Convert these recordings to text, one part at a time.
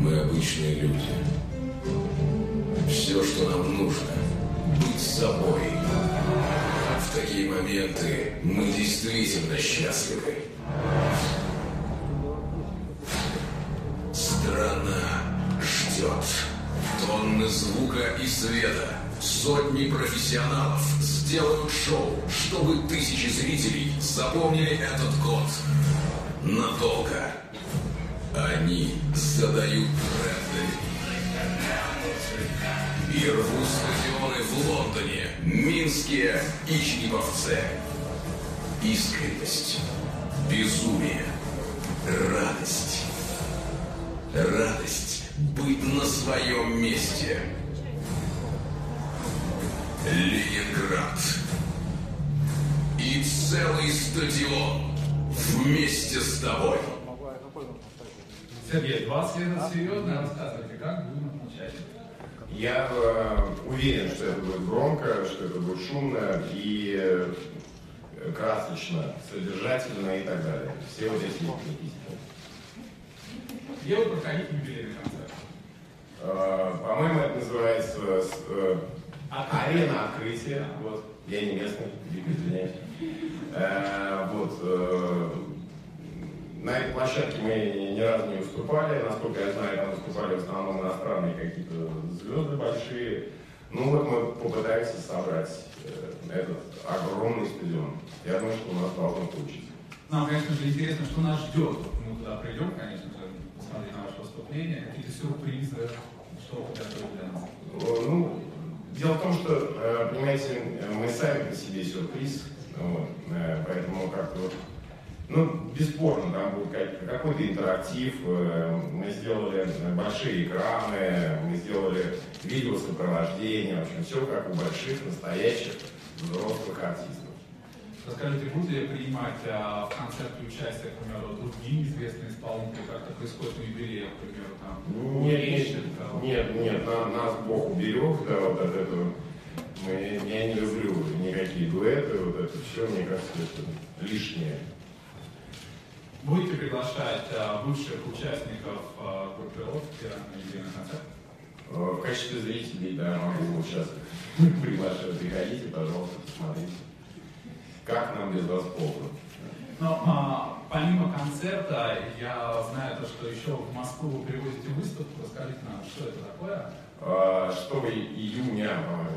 Мы обычные люди. Все, что нам нужно, быть собой. В такие моменты мы действительно счастливы. Страна ждет. Тонны звука и света. Сотни профессионалов сделают шоу, чтобы тысячи зрителей запомнили этот год. Надолго. Они задают тренды. И рвут стадионы в Лондоне, Минске и Череповце. Искренность, безумие, радость. Радость быть на своем месте. Ленинград. И целый стадион вместе с тобой. Сергей, 20 лет это серьезно, рассказывайте, как будем отмечать? Я э, уверен, что это будет громко, что это будет шумно и э, красочно, содержательно и так далее. Все вот эти эпитеты. Где вы проходите юбилейный концерт? Э, По-моему, это называется арена открытия. Вот. Я не местный, извиняюсь. Э, Вот. э, На этой площадке мы ни разу не выступали. Насколько я знаю, там выступали в основном иностранные какие-то звезды большие. Ну вот мы попытаемся собрать э, этот огромный стадион. Я думаю, что у нас должно получиться. Нам, конечно же, интересно, что нас ждет. Мы туда придем, конечно же, посмотреть на ваше выступление, какие-то сюрпризы, что вы готовили для нас. Дело в том, что, э, понимаете, мы сами по себе сюрприз, вот, э, поэтому как-то вот, ну, бесспорно, там как- какой-то интерактив, э, мы сделали большие экраны, мы сделали видеосопровождение, в общем, все как у больших, настоящих, взрослых артистов. Расскажите, будете ли принимать а, в концерте участие, к примеру, другие известные исполнители, как это происходит на юбилеях, к примеру, там, Нет, Лещенко? нет, нет, на- нас Бог уберег, да, вот от этого. Мы, я не люблю никакие дуэты, вот это все, мне кажется, это лишнее. Будете приглашать а, бывших участников а, группировки на юбилейный концерт? Э, В качестве зрителей, да, могу сейчас приглашать, приходите, пожалуйста, посмотрите. Как нам без вас плохо? Но а, помимо концерта, я знаю то, что еще в Москву вы привозите выставку. Расскажите нам, что это такое? А, 6 июня,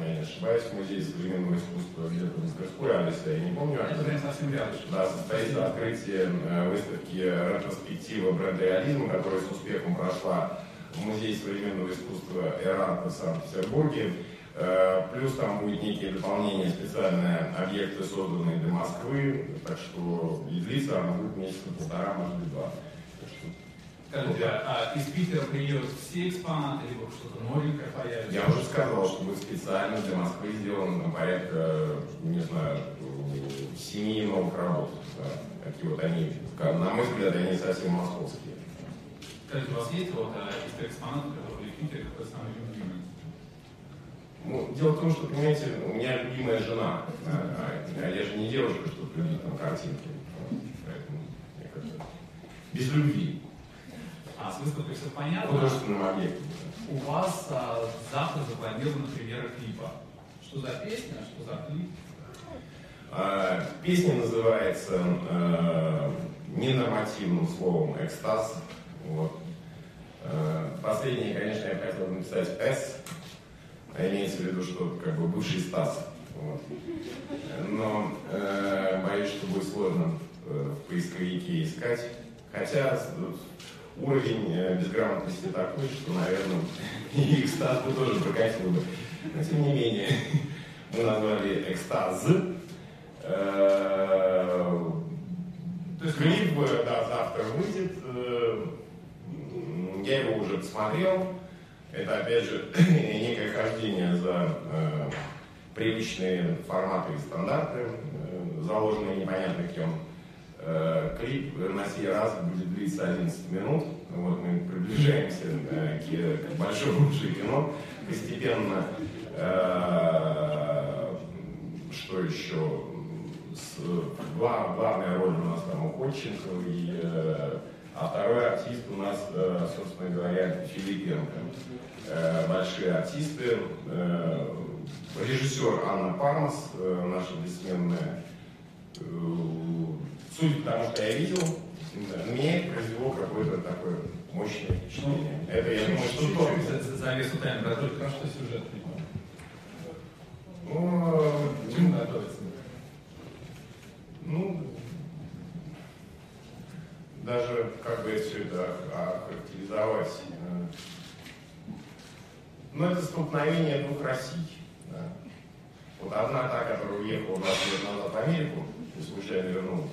я не ошибаюсь, в музее современного искусства где-то в Мастерской адреса, я не помню. Это совсем рядом. Да, состоится открытие э, выставки ретроспектива бренда реализма, которая с успехом прошла в Музее современного искусства Эранта в Санкт-Петербурге. Э, Плюс там будет некие дополнения, специальные объекты, созданные для Москвы. Так что и длится она будет месяца полтора, может быть, два. Скажите, а из Питера приедут все экспонаты, либо что-то новенькое появится? Я уже сказал, что будет специально для Москвы сделано там, порядка, не знаю, семи новых работ. Да. Такие вот они, на мой взгляд, они совсем московские. Скажите, у вас есть вот а, из экспонатов, которые в Питере, самый любимый? Ну, дело в том, что, понимаете, у меня любимая жена, а, а я же не девушка, чтобы любить там картинки. Поэтому, без любви, А, с выставкой все понятно. художественным объектом. У вас а, завтра запланирована премьера клипа. Что за песня, что за клип? А, Песня называется э, ненормативным словом «экстаз». Вот. Э, Последнее, конечно, я хотел бы написать «с», а имеется в виду, что как бы бывший Стас. Вот. Но э, боюсь, что будет сложно э, в поисковике искать. Хотя уровень э, безграмотности такой, что, наверное, и экстаз бы тоже прокатил бы. Но тем не менее, мы назвали экстаз. Э, То есть Клип, да, завтра выйдет. Я его уже посмотрел. Это, опять же, некое хождение за э, привычные форматы и стандарты, э, заложенные непонятно кем. Э, клип на сей раз будет длиться 11 минут. Вот мы приближаемся э, к, к большому уже кино. Постепенно, э, что еще, с, глав, главная роль у нас там у Ходченко, и, э, а второй артист у нас, э, собственно говоря, Филипенко. Э, большие артисты. Э, режиссер Анна Пармас, наша бессменная. Судя по тому, что я видел, да, меня это произвело какое-то такое мощное впечатление. Ну, это, я думаю, что Чуть-чуть то, за- за завесу тайны раздуть, потому что сюжет ну, готовиться? Ну, даже как бы все это охарактеризовать. э, Ну, это столкновение двух Россий. да. Вот одна та, которая уехала 20 лет назад в Америку и случайно вернулась.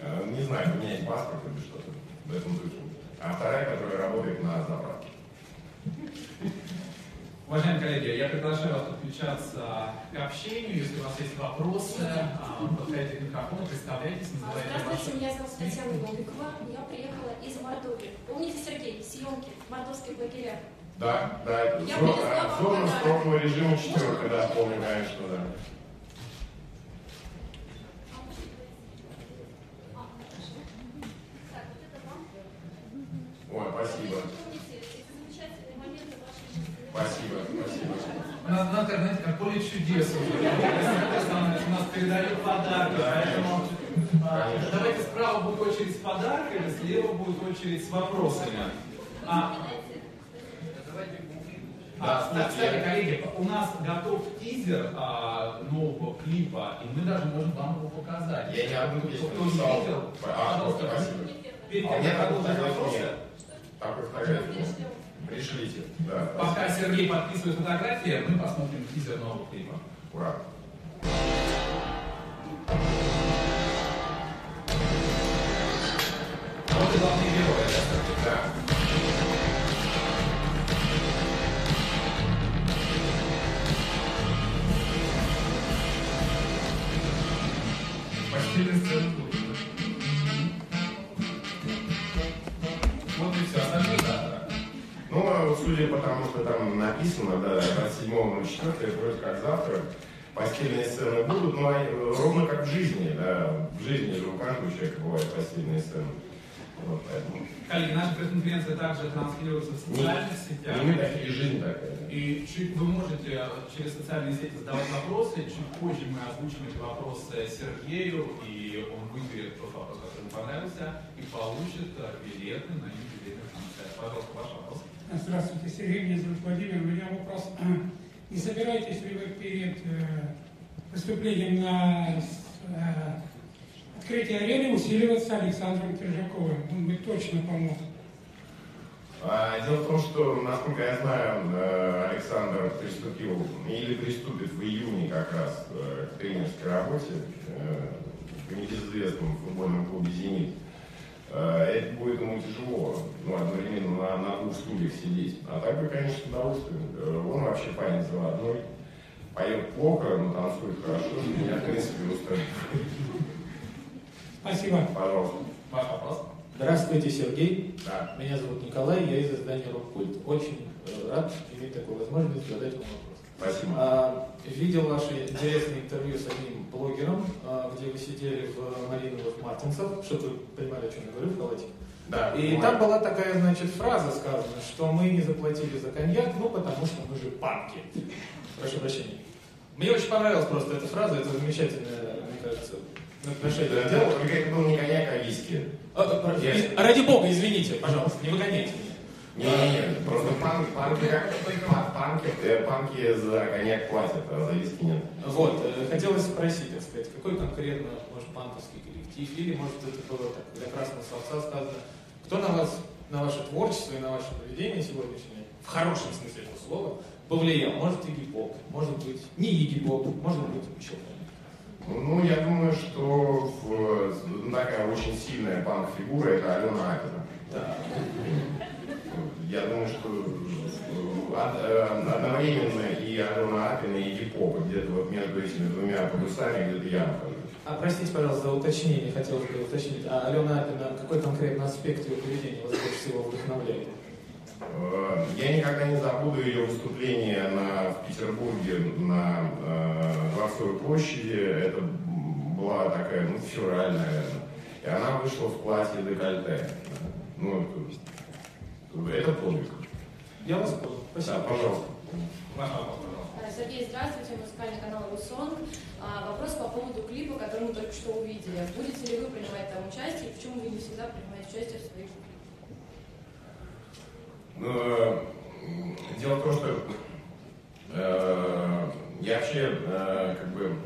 Э, Не знаю, поменять паспорт или что-то в этом духе. А вторая, которая работает на заправке. Уважаемые коллеги, я приглашаю вас подключаться к общению. Если у вас есть вопросы, а, подходите к микрофону, представляйтесь, называйте Здравствуйте, ваши... меня зовут Татьяна Голубикова. Я приехала из Мордовии. Помните, Сергей, съемки в мордовских лагерях? Да, да, это Я зона, привезла вам зона подарок. строгого режима четверка, да, помню, конечно, да. Так, вот это вам. Ой, спасибо, Помните эти замечательные моменты вашей жизни? спасибо, спасибо. Надо, надо, знаете, как поле чудес. У нас передают подарки, поэтому а, давайте справа будет очередь с подарками, слева будет очередь с вопросами. А, а, Да, кстати, коллеги, у нас готов тизер а, нового клипа, и мы даже можем вам его показать. Я ни одну Кто кто не не видел, А, пожалуйста, перед тем, как продолжить вопросы. Такой фотографии. Пришлите, да. пока Сергей подписывает фотографии, мы посмотрим тизер нового клипа. Ура. Вот и главные герои, да? Да. Судя по тому, что там написано, да, 27.04, это вроде как завтра, постельные сцены будут, но они, э, ровно как в жизни, да, в жизни же у каждого человека бывают постельные сцены. Вот, поэтому. Коллеги, наша пресс-конференция также транслируется в социальных сетях. Не мы такие, жизнь такая. И чуть вы можете э, через социальные сети задавать вопросы. Чуть позже мы озвучим эти вопросы Сергею, и он выберет тот вопрос, который ему понравился, и получит э, билеты на юбилейный концерт. Пожалуйста, ваш вопрос. Здравствуйте, Сергей, меня зовут Владимир. У меня вопрос. Не собираетесь ли вы перед э, выступлением на э, открытии арены усиливаться Александром Киржаковым? Он бы точно помог. А, дело в том, что, насколько я знаю, э, Александр приступил или приступит в июне как раз э, к тренерской работе э, в небезызвестном футбольном клубе «Зенит». Э, Это будет ему тяжело, ну, одновременно на, на двух стульях сидеть. А так бы, конечно, с удовольствием. Э, Он вообще парень заводной. Поет плохо, но танцует хорошо. Меня, в принципе, устраивает. Спасибо. Пожалуйста. Ваш вопрос. Здравствуйте, Сергей. Да. Меня зовут Николай, я из издания «Рок-культ». Очень э, рад иметь такую возможность задать вам вопрос. Спасибо. А, видел ваше интересное интервью с одним блогером, а, где вы сидели в Малиновых Мартинсов, чтобы вы понимали, о чем я говорю, в халате. Да. И там была такая, значит, фраза сказана, что мы не заплатили за коньяк, ну, потому что мы же панки. Прошу прощения. Мне очень понравилась просто эта фраза, это замечательное, мне кажется, отношение к делу. Это это был не коньяк, а виски. А, а, а, Ради бога, извините, пожалуйста, не выгоняйте меня. Не-не-не, просто панк, панки, пан- панки, э, панки за коньяк платят, а за виски нет. Вот, э, хотелось спросить, так сказать, какой конкретно, может, панковский коллектив, или, может, это было так, для красного словца сказано, кто на вас, на ваше творчество и на ваше поведение сегодняшнее, в хорошем смысле этого слова, повлиял? Может, Игги Поп, может быть, не Игги Поп, может быть, еще кто-нибудь. Ну, я думаю, что в- ну, такая очень сильная панк-фигура это Алена Апина. Да. Я думаю, что э, э, одновременно и Алена Апина, и Гип-Поп, где-то вот между этими двумя полюсами где-то я нахожусь. А простите, пожалуйста, за уточнение, хотелось бы уточнить, а Алена Апина, какой конкретно аспект ее поведения вас больше всего вдохновляет? Э, Я никогда не забуду ее выступление на, в Петербурге на э, Дворцовой площади. Это была такая, ну, февраль, наверное. И она вышла в платье декольте. Ну, это, это подвиг. Я вас понял. Да, Спасибо. вопрос, пожалуйста. А, Сергей, здравствуйте, музыкальный канал «Русонг». А, Вопрос по поводу клипа, который мы только что увидели. Будете ли вы принимать там участие, и почему вы не всегда принимаете участие в своих клипах? Ну, э, дело в том, что э, я вообще э, как бы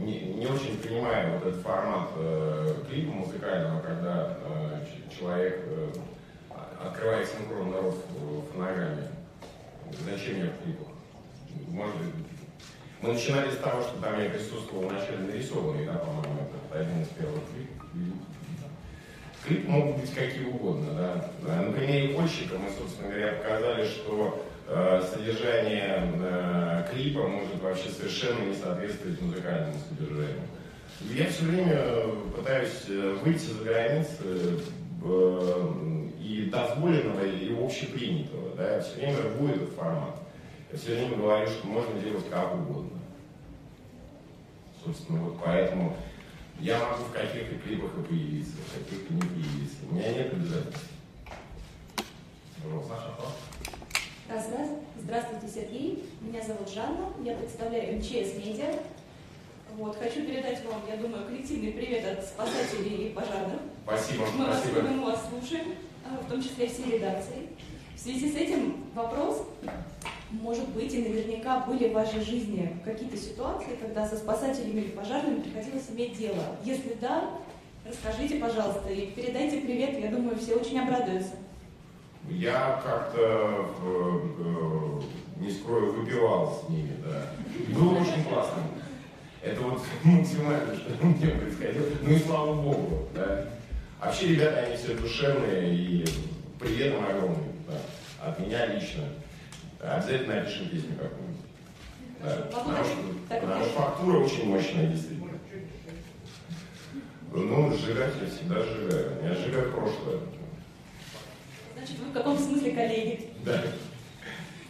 не, не очень понимаю вот этот формат э, клипа музыкального, когда э, человек э, рот в в фонограмме. Зачем я клипах? Может мы начинали с того, что там я присутствовал вначале нарисованный, да, по-моему, это один из первых клипов. Клип могут быть какие угодно. Да, На примере «Кольщика» мы, собственно говоря, показали, что э, содержание э, клипа может вообще совершенно не соответствовать музыкальному содержанию. Я все время э, пытаюсь э, выйти за границы э, и дозволенного, и общепринятого. Да? Я все время рву этот формат. Я все время говорю, что можно делать как угодно. Собственно, вот поэтому я могу в каких-то клипах и появиться, в каких-то не появиться. У меня нет обязательств. Раз. Здравствуйте, Сергей. Меня зовут Жанна. Я представляю МЧС Медиа. Вот, хочу передать вам, я думаю, коллективный привет от спасателей и пожарных. Спасибо, Мы вас спасибо. любим, мы вас слушаем, а, в том числе все редакции. В связи с этим вопрос, может быть, и наверняка были в вашей жизни какие-то ситуации, когда со спасателями или пожарными приходилось иметь дело. Если да, расскажите, пожалуйста, и передайте привет, я думаю, все очень обрадуются. Я как-то, э, э, не скрою, выпивал с ними, да. Было очень классно. Это вот максимально, что мне происходило. Ну и слава богу, да. Вообще, ребята, они все душевные и привет им огромный, да. От меня лично. Обязательно напишем песню какую-нибудь. Да, потому что, потому фактура очень мощная, действительно. Ну, сжигать я всегда сжигаю. Я сжигаю прошлое. Значит, вы в каком смысле коллеги? Да.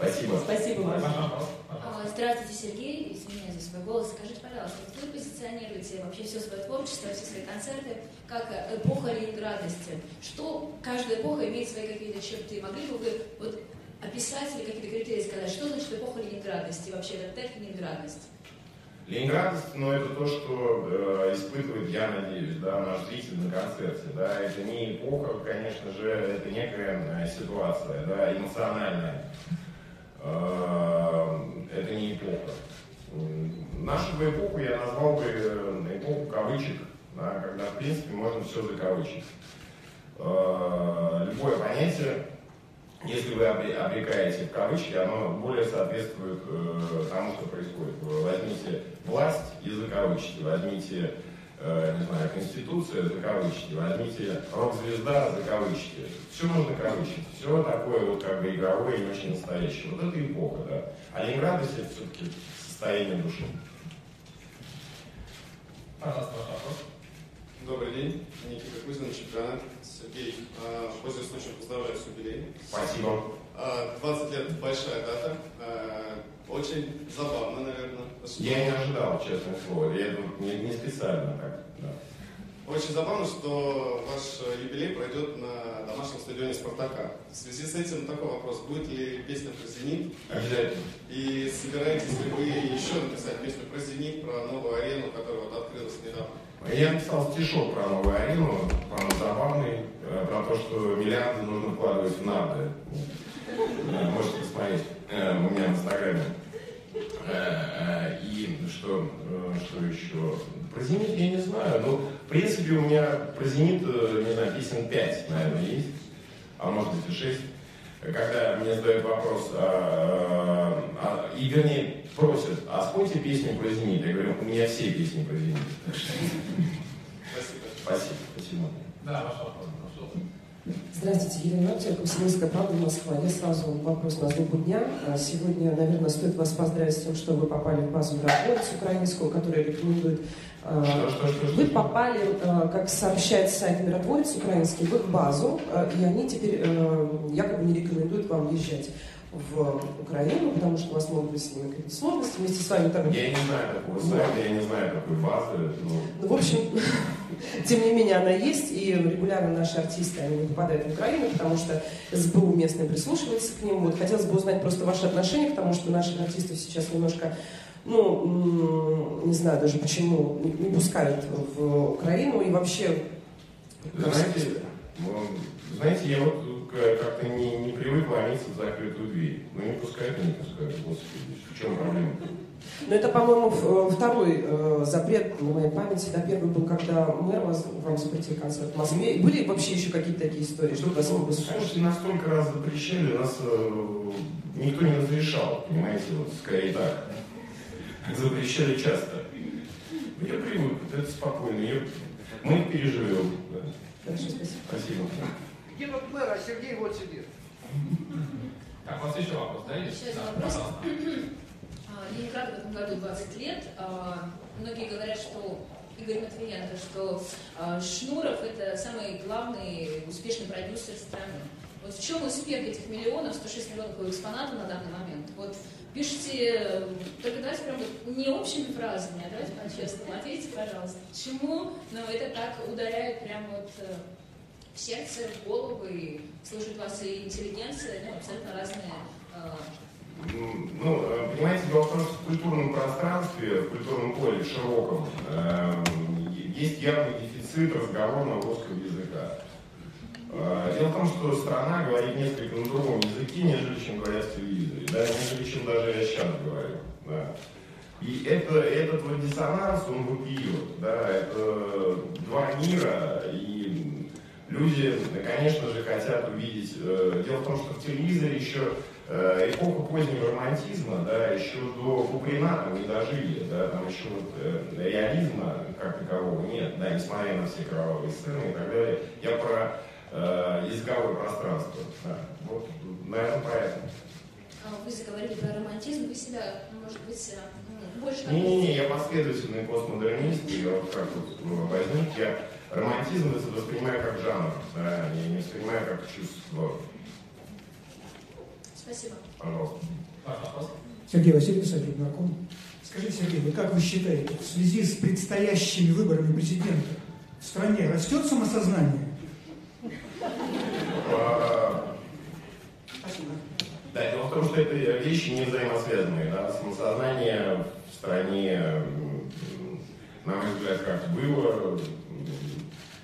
Спасибо. Спасибо вам. А. Здравствуйте, Сергей. Извиняюсь за свой голос. Скажите, пожалуйста, вот вы позиционируете вообще все свое творчество, все свои концерты как э, эпоха ленинградности. Что каждая эпоха имеет свои какие-то черты? Могли бы вы вот описать или какие-то критерии сказать, что значит эпоха ленинградности и вообще этот тег ленинградность? Ленинградность, ну, это то, что э, испытывает, я надеюсь, да, наш зритель на концерте, да, это не эпоха, конечно же, это некая э, ситуация, да, эмоциональная. Э, это не эпоха. Нашу бы эпоху я назвал бы э, эпоху кавычек, да, когда, в принципе, можно все закавычить. Э, Любое понятие если вы обре- обрекаете в кавычки, оно более соответствует тому, что происходит. Возьмите власть и закавычите, возьмите, э, не знаю, конституция, закавычите, возьмите рок-звезда, закавычите. Все можно кавычить. Все такое вот как бы игровое и не очень настоящее. Вот это эпоха, да. А Ленинградность это все-таки состояние души. Пожалуйста, ваш вопрос. Добрый день, Никита Кузин, чемпионат. Сергей, а, пользуясь случаем, поздравляю с юбилеем. Спасибо. А, 20 лет – большая дата. Очень забавно, наверное. Я не ожидал, честное слово. Я не, не специально так. Да. Очень забавно, что ваш юбилей пройдет на домашнем стадионе «Спартака». В связи с этим такой вопрос. Будет ли песня про «Зенит»? Обязательно. И собираетесь ли вы еще написать песню про «Зенит», про новую арену, которая вот открылась недавно? Я написал стишок про новую арену, по-моему, забавный, э, про то, что миллиарды нужно вкладывать в нарды. Э, Можете посмотреть э, у меня в Инстаграме. И что, что еще? Про «Зенит» я не знаю. Ну, в принципе, у меня про «Зенит», не знаю, песен 5, наверное, есть. А может быть и 6. Когда мне задают вопрос, а, а, и вернее просят, а спойте песню про «Зенит». Я говорю, у меня все песни про «Зенит». Спасибо. Спасибо, спасибо. Да, ваш вопрос, пожалуйста. Здравствуйте, Елена Лаптева, Комсомольская правда, Москва. Я сразу вопрос на злобу дня. А Сегодня, наверное, стоит вас поздравить с тем, что вы попали в базу «Миротворец» украинскую, которая рекомендует... а, Что, что, что? Вы попали, а, как сообщает сайт «Миротворец» украинский, в их базу, а, и они теперь якобы не рекомендуют вам въезжать в Украину, потому что у вас могут быть с ними какие-то сложности. Вместе с вами там... Я не знаю такого сайта, я не знаю такой базы. Ну, Ну, в общем, тем не менее, она есть, и регулярно наши артисты, они попадают в Украину, потому что СБУ местное прислушивается к ним. Вот хотелось бы узнать просто ваши отношения к тому, что наших артистов сейчас немножко, ну, не знаю даже почему, не не пускают в Украину, и вообще... знаете, ну, знаете, я вот к- как-то не, не привык ломиться в закрытую дверь. Ну не пускают, не пускают. Господи, в чем проблема? Но это, по-моему, в- второй э, запрет на моей памяти. Да, первый был, когда мэр вас, вам запретил концерт в Москве. Были вообще еще какие-то такие истории, что вас не Ну? Слушайте, настолько раз запрещали, нас э, никто не разрешал, понимаете, вот скорее так. Запрещали часто. Я привык, это спокойно, я- мы переживем. да. Хорошо, спасибо. Спасибо. Где вот мэр, а Сергей вот сидит. Так, у вас еще вопрос, да, есть? Еще один вопрос. пожалуйста. А, Ленинграду в этом году 20 лет. А, Многие говорят, что Игорь Матвиенко, что а, Шнуров это самый главный успешный продюсер страны. Вот в чем успех этих миллионов, 106 миллионов по экспонату на данный момент? Вот пишите, э, только давайте прям не общими фразами, а давайте по-честному. Ответьте, пожалуйста, почему ну, это так ударяет прям вот э, в сердце, в голову, и слушает вас и интеллигенция, ну, абсолютно разные э, Ну, э, понимаете, дело в том, что в культурном пространстве, в культурном поле широком, э, есть явный дефицит разговорного русского. Э, Дело в том, что страна говорит несколько на другом языке, нежели чем говорят в телевизоре, да, нежели чем даже я сейчас говорю. Да. И это, этот вот диссонанс, он вопиет, да, это два мира, и люди, конечно же, хотят увидеть. э, Дело в том, что в телевизоре еще э, эпоха позднего романтизма, да, еще до Куприна там не дожили, да, там еще вот э, реализма как такового нет, да, несмотря на все кровавые сцены и так далее. Я про э, языковое пространство, да, вот, наверное, поэтому. А Вы заговорили про романтизм, вы себя, может быть, м, больше как Не-не-не, я последовательный постмодернист, и вот как вот ну, возник, я романтизм воспринимаю как жанр, да, я не воспринимаю как чувство. Спасибо. Пожалуйста. Пожалуйста. Сергей Васильевич, Сергей Знаком. Скажите, Сергей, вы как вы считаете, в связи с предстоящими выборами президента в стране растет самосознание? Спасибо. Да, дело в том, что это вещи не взаимосвязанные. Да? Самосознание в стране, на мой взгляд, как было,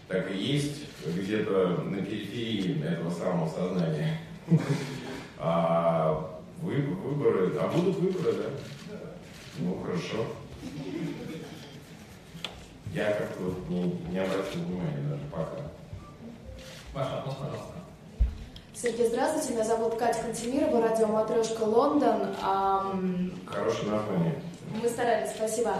так и есть где-то на периферии этого самого сознания. А вы- выборы, а будут выборы, да? Ну, хорошо. Я как-то не, не обратил внимания даже пока. Ваш вопрос, пожалуйста. Сергей, здравствуйте. Меня зовут Катя Кантемирова, радио «Матрешка Лондон». Хорошее название. Мы старались, спасибо.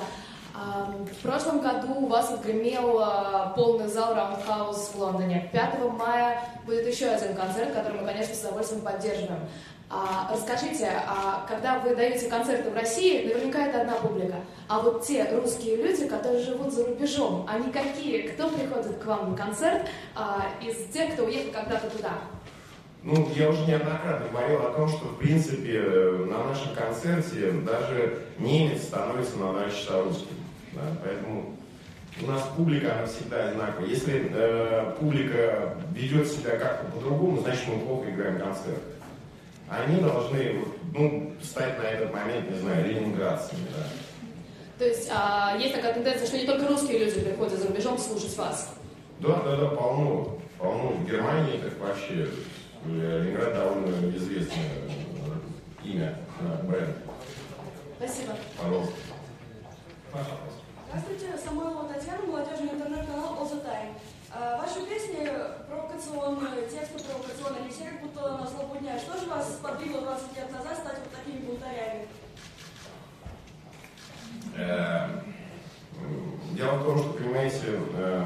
В прошлом году у вас отгремел а, полный зал Roundhouse в Лондоне. 5 мая будет еще один концерт, который мы, конечно, с удовольствием поддерживаем. А, Расскажите, а когда вы даете концерты в России, наверняка это одна публика. А вот те русские люди, которые живут за рубежом, они какие? Кто приходит к вам на концерт а, из тех, кто уехал когда-то туда? Ну, я уже неоднократно говорил о том, что, в принципе, э, на нашем концерте даже немец становится на часа русским. да, поэтому у нас публика, она всегда одинаковая. Если э, публика ведет себя как-то по-другому, значит, мы плохо играем концерт. Они должны ну, стать на этот момент, не знаю, ленинградцами. Да. То есть а, есть такая тенденция, что не только русские люди приходят за рубежом слушать вас. Да, да, да, полно. Полно. В Германии так вообще э, Ленинград довольно известное э, имя, да, бренд. Спасибо. Пожалуйста. Вопрос. Здравствуйте, Самойлова Татьяна, молодежный интернет-канал All the Time. А, Ваши песни провокационные, тексты провокационные, как будто на злобу дня. Что же вас сподвигло 20 лет назад стать вот такими бунтарями? Э, Дело в том, что, понимаете, э,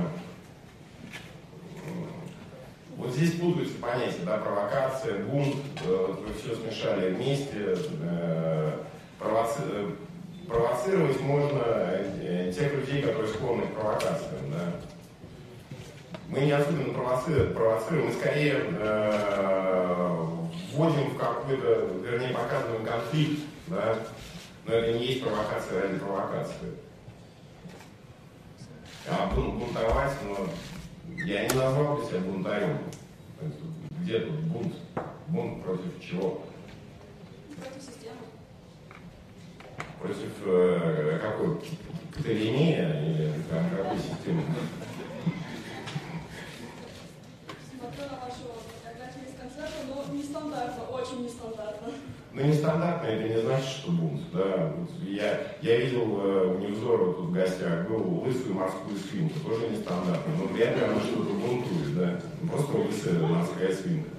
вот здесь путаются понятия, да, провокация, бунт, э, вы все смешали вместе. Э, провоци... э, Провоцировать можно э, тех людей, которые склонны к провокациям, да. Мы не особенно провоцируем, провоцируем мы скорее э, вводим в какой-то, вернее, показываем конфликт, да. Но это не есть провокация ради провокации. А бун- бунтовать, но я не назвал бы себя бунтарем. Где тут бунт? Бунт против чего? Против системы. Против э, какой? Птолемея или там, какой системы? Смотрю на вашу концерта, но нестандартно, очень нестандартно. Ну, нестандартно это не значит, что бунт. Да? Вот я, я видел э, у Невзорова тут в гостях, был лысую морскую свинку, тоже нестандартно. Но вряд ли она что-то бунтует, да? Просто лысая морская свинка.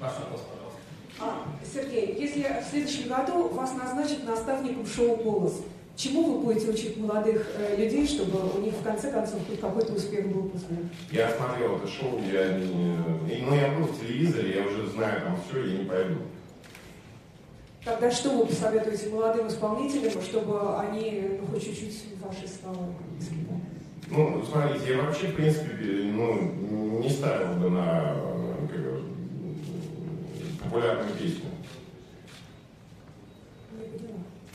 Ваш вопрос, пожалуйста. А, Сергей, если в следующем году вас назначат наставником шоу «Голос», чему вы будете учить молодых э, людей, чтобы у них в конце концов хоть какой-то успех был после? Я смотрел это шоу, я не... Ну, я был в телевизоре, я уже знаю там все, я не пойду. Тогда что вы посоветуете молодым исполнителям, чтобы они ну, хоть чуть-чуть ваши слова исполняли? Ну, смотрите, я вообще, в принципе, ну, не ставил бы на как, популярную песню.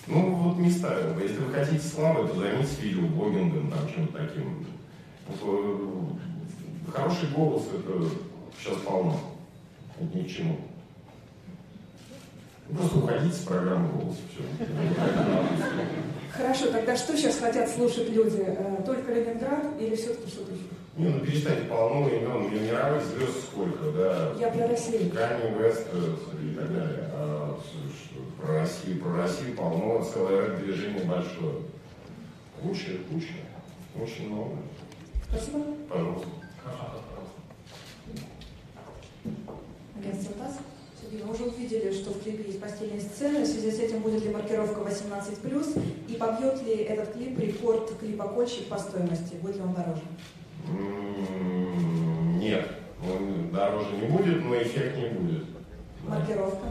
Ну, вот не ставил бы. Если вы хотите славы, то займитесь видеоблогингом, там, чем-то таким. Э, Хороший голос, это сейчас полно. Это ни к чему. Просто уходите с программы «Голос», все. Хорошо, тогда что сейчас хотят слушать люди? Э, Только Ленинград или все-таки что-то еще? Не, ну перестаньте полно имен, мировых звезд сколько, да. Я про Россию. Канни Вест э, и так далее. А, про Россию, про Россию полно, целое рэп-движение большое. Куча, куча, очень много. Спасибо. Пожалуйста. Агентство ТАСС. Сергей, мы уже увидели, что в клипе есть постельные сцены. В связи с этим будет ли маркировка 18+, и побьет ли этот клип рекорд клипа-кольщик по стоимости? Будет ли он дороже? М, Нет, он дороже не будет, но эффект не будет. Маркировка?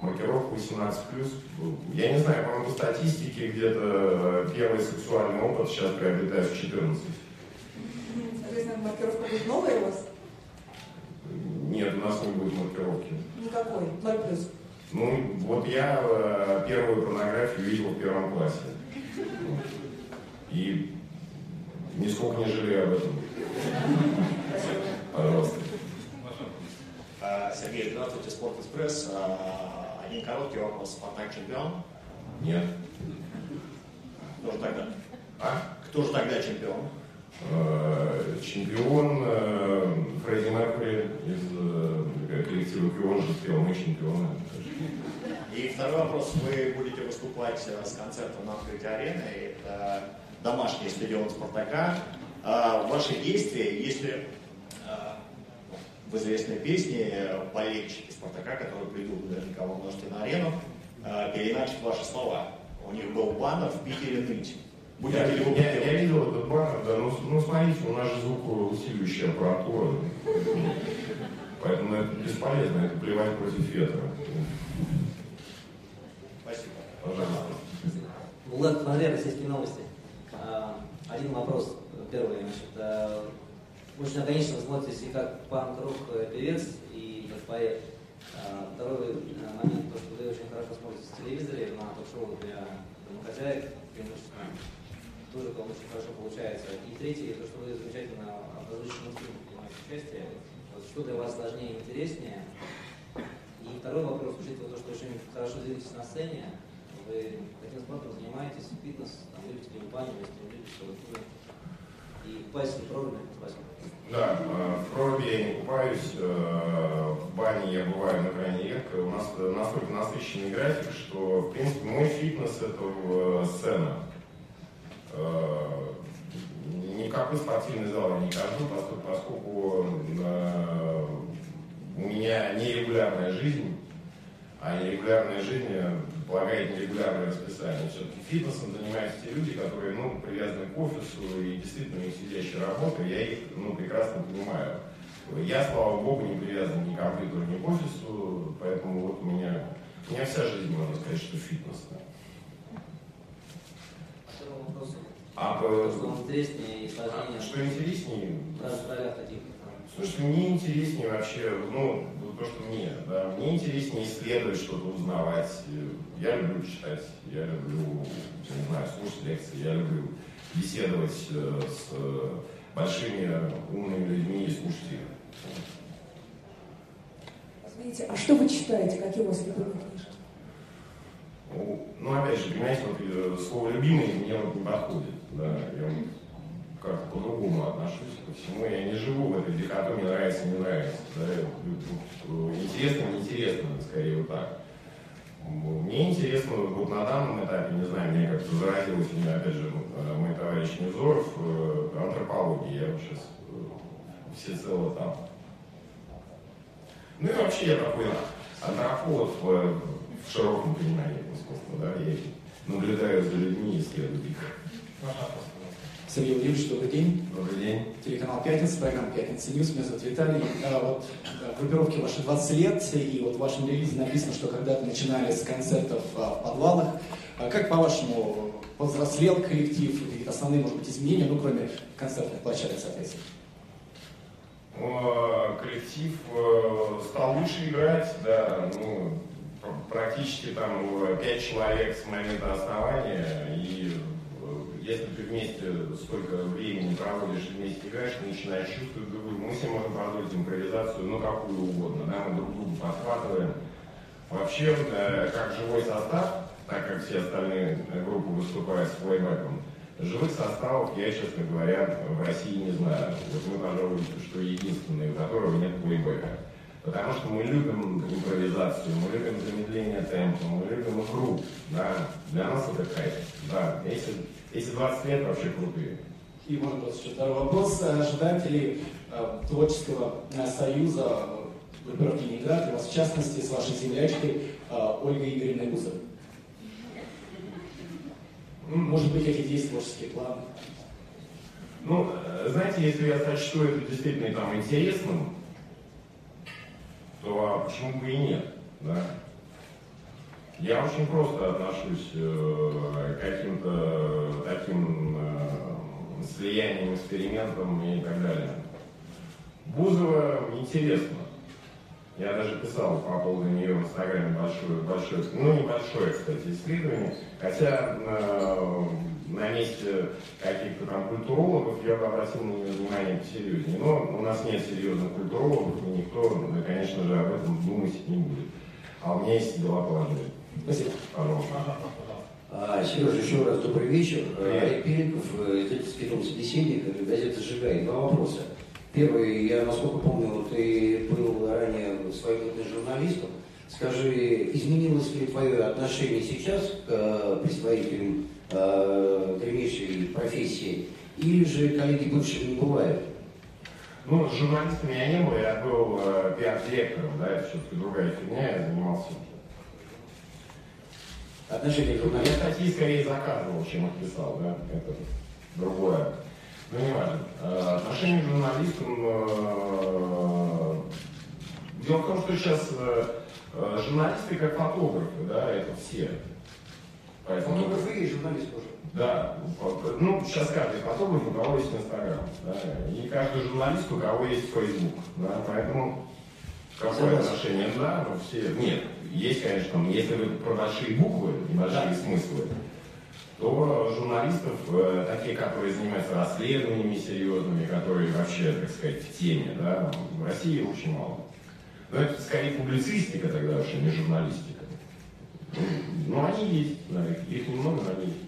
Маркировка 18 Я не знаю, по-моему, по статистике где-то э, первый сексуальный опыт сейчас приобретают в 14. Соответственно, маркировка будет новая у вас? Нет, у нас не будет маркировки. Никакой. 0+. Ну, вот я э, первую порнографию видел в первом классе. И нисколько не жалею об этом. Пожалуйста. А, Сергей, здравствуйте, Спорт-экспресс. А, Один короткий вопрос. Спартак чемпион? Нет. Кто же тогда? А? Кто же тогда чемпион? Э, Чемпион э, Фредди Меркури из коллектива Кион же спел «Мы чемпионы». И второй вопрос. Вы будете выступать э, с концертом на открытии арены. Это домашний стадион Спартака. А, Ваши действия, если а, в известной песне э, болельщики Спартака, которые придут наверняка вы множестве на арену, а, переначат ваши слова. У них был баннер в Питере ныть. Будете Я, ли вы я- я видел этот баннер, да, ну, с- ну смотрите, у нас же звукоусиливающая аппаратура. Поэтому это бесполезно, это плевать против ветра. Спасибо. Пожалуйста. Влад Фонаря, российские новости. А, Один вопрос, первый, значит, а, очень органично вы смотритесь и как панк-рок певец, и как поэт. А, Второй а, момент, то, что вы очень хорошо смотритесь в телевизоре, на ток-шоу для домохозяек, преимущественно, тоже к вам очень хорошо получается. И третий, то, что вы замечательно озвучили мультфильм принимаете участие, вот что для вас сложнее и интереснее. И второй вопрос, учитывая то, что очень хорошо двигаетесь на сцене, вы каким спортом занимаетесь, фитнес, там, любите ли вы баню, если не любите, то вы и в проруби. Спасибо. Да, э, в проруби я не купаюсь, э, в бане я бываю на крайне редко. У нас э, настолько насыщенный график, что, в принципе, мой фитнес – это сцена. Э, Ни в какой спортивный зал я не хожу, поскольку, поскольку у меня нерегулярная жизнь, а нерегулярная жизнь э, предполагает нерегулярное расписание. Все-таки фитнесом занимаются те люди, которые ну, привязаны к офису и действительно у них сидящая работа, я их ну, прекрасно понимаю. Я, слава богу, не привязан ни к компьютеру, ни к офису, поэтому вот у меня, у меня вся жизнь, можно сказать, что фитнес. Да. А по- Что интереснее и сложнее? Что интереснее? В ролях таких. Слушай, мне интереснее вообще, ну, то, что мне, да, мне интереснее исследовать что-то, узнавать. Я люблю читать, я люблю, не знаю, слушать лекции, я люблю беседовать э, с э, большими умными людьми и слушать их. Извините, а что вы читаете? Какие у вас любимые книжки? Ну, ну, опять же, понимаете, вот э, слово «любимый» мне вот не подходит, да, я как-то по-другому отношусь ко всему, я не живу в этой дихотомии нравится, не нравится, да, э, интересно, неинтересно, скорее вот так. Мне интересно вот на данном этапе, не знаю, мне как-то заразилось меня, опять же, э, мой товарищ Невзоров, э, антропология, я вот сейчас всецело там. Ну и вообще я такой антрополог в, в широком понимании искусства, да, я наблюдаю за людьми и исследую их. Сергей Владимирович, добрый день. Добрый день. Телеканал «Пятница», программа «Пятница News». Меня зовут Виталий. А, вот да, группировке вашей 20 лет, и вот в вашем релизе написано, что когда-то начинали с концертов а, в подвалах. А как, по-вашему, повзрослел коллектив, какие-то основные, может быть, изменения, ну, кроме концертных площадок, соответственно? Э, коллектив э, стал лучше играть, да, ну, пр- практически там э, пять человек с момента основания, и э, если ты вместе столько времени проводишь вместе играешь, начинаешь чувствовать друг друга. Мы себе можем позволить импровизацию, ну, какую угодно, да, мы друг друга подхватываем. Вообще, э, как живой состав, так как все остальные э, группы выступают с плейбеком, Живых составов я, честно говоря, в России не знаю. Вот мы, пожалуй, что единственные, у которого нет плейбека. Потому что мы любим импровизацию, мы любим замедление темпа, мы любим игру. Да? Для нас это кайф. Да. Эти, эти 20 лет вообще крутые. И, может быть, еще второй вопрос. Ожидаете ли э, творческого э, союза в группировке Ленинград, и вас в частности с вашей землячкой э, Ольгой Игоревной Гусовой? Может быть, какие-то есть творческие планы? Ну, э, знаете, если я сочту это действительно там интересным, то а почему бы и нет, да? Я очень просто отношусь э, к каким-то таким э, слияниям, экспериментам и так далее. Бузова интересно. Я даже писал по поводу нее в Инстаграме большое, большое, ну небольшое, кстати, исследование. Хотя э, на месте каких-то там культурологов я бы обратил на нее внимание посерьезнее. Но у нас нет серьезных культурологов, и никто, ну, конечно же, об этом думать не будет. А у меня есть дела положения. Спасибо. Пожалуйста. А, Сережа, еще раз добрый вечер. Привет. Олег Пеликов, э, издательский дом «Собеседник», газета «Сжигай». Два вопроса. Первый, я, насколько помню, ты был ранее своим журналистом. Скажи, изменилось ли твое отношение сейчас к э, представителям э, древнейшей профессии, или же коллеги бывшие не бывают? Ну, с журналистами я не был, я был э, пиар-директором, да, это все-таки другая фигня, я занимался. Отношение к Я журналистам? статьи скорее заказывал, чем их писал, да, это другое. Ну, не важно. Э, Отношение к журналистам... э, Дело в том, что сейчас э, э, журналисты как фотографы, да, это все. Поэтому... Фотографы и журналист тоже. Да, вот, ну, сейчас каждый фотограф, у кого есть Инстаграм, да, и каждый журналист, у кого есть Фейсбук, да, поэтому какое Согласен. отношение, да, ну, все, нет, есть, конечно, там, если вы про большие буквы, большие смыслы, то журналистов, э, такие, которые занимаются расследованиями серьезными, которые вообще, так сказать, в теме, да, в России очень мало. Но это скорее публицистика тогда вообще, не журналистика. Ну, Но они есть, да, их, немного, но они есть.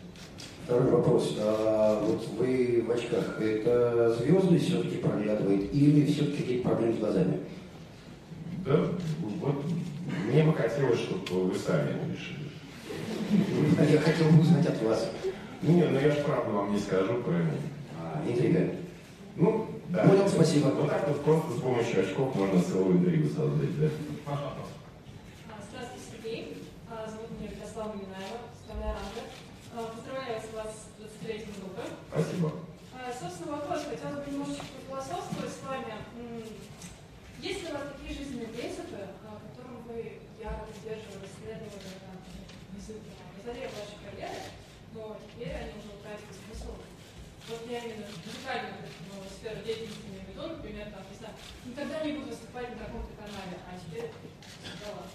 Второй вопрос. А, вот вы в очках, это звездность все-таки проглядывает или все-таки какие-то проблемы с глазами? Да, вот мне бы хотелось, чтобы вы сами решили. Я хотел бы узнать от вас. Не, ну я ж правду вам не скажу, правильно? А, интрига. Ну, да. Понял, спасибо. Вот так вот просто с помощью очков можно целую интригу создать, да? А, Здравствуйте, Сергей. А, Ярослава Минаева, страна Ранга. А, Поздравляю вас с 23-м группы. Спасибо. А, Собственно, вопрос. Хотела бы немножечко философствовать с вами. Есть ли у вас такие жизненные принципы, а, которым вы яро придерживались, следовали там, на заре вашей карьеры, но теперь они уже утратили смысл? Вот я именно музыкальную ну, сферу деятельности не веду, например, там, не знаю, никогда не буду выступать на каком-то канале, а теперь дала.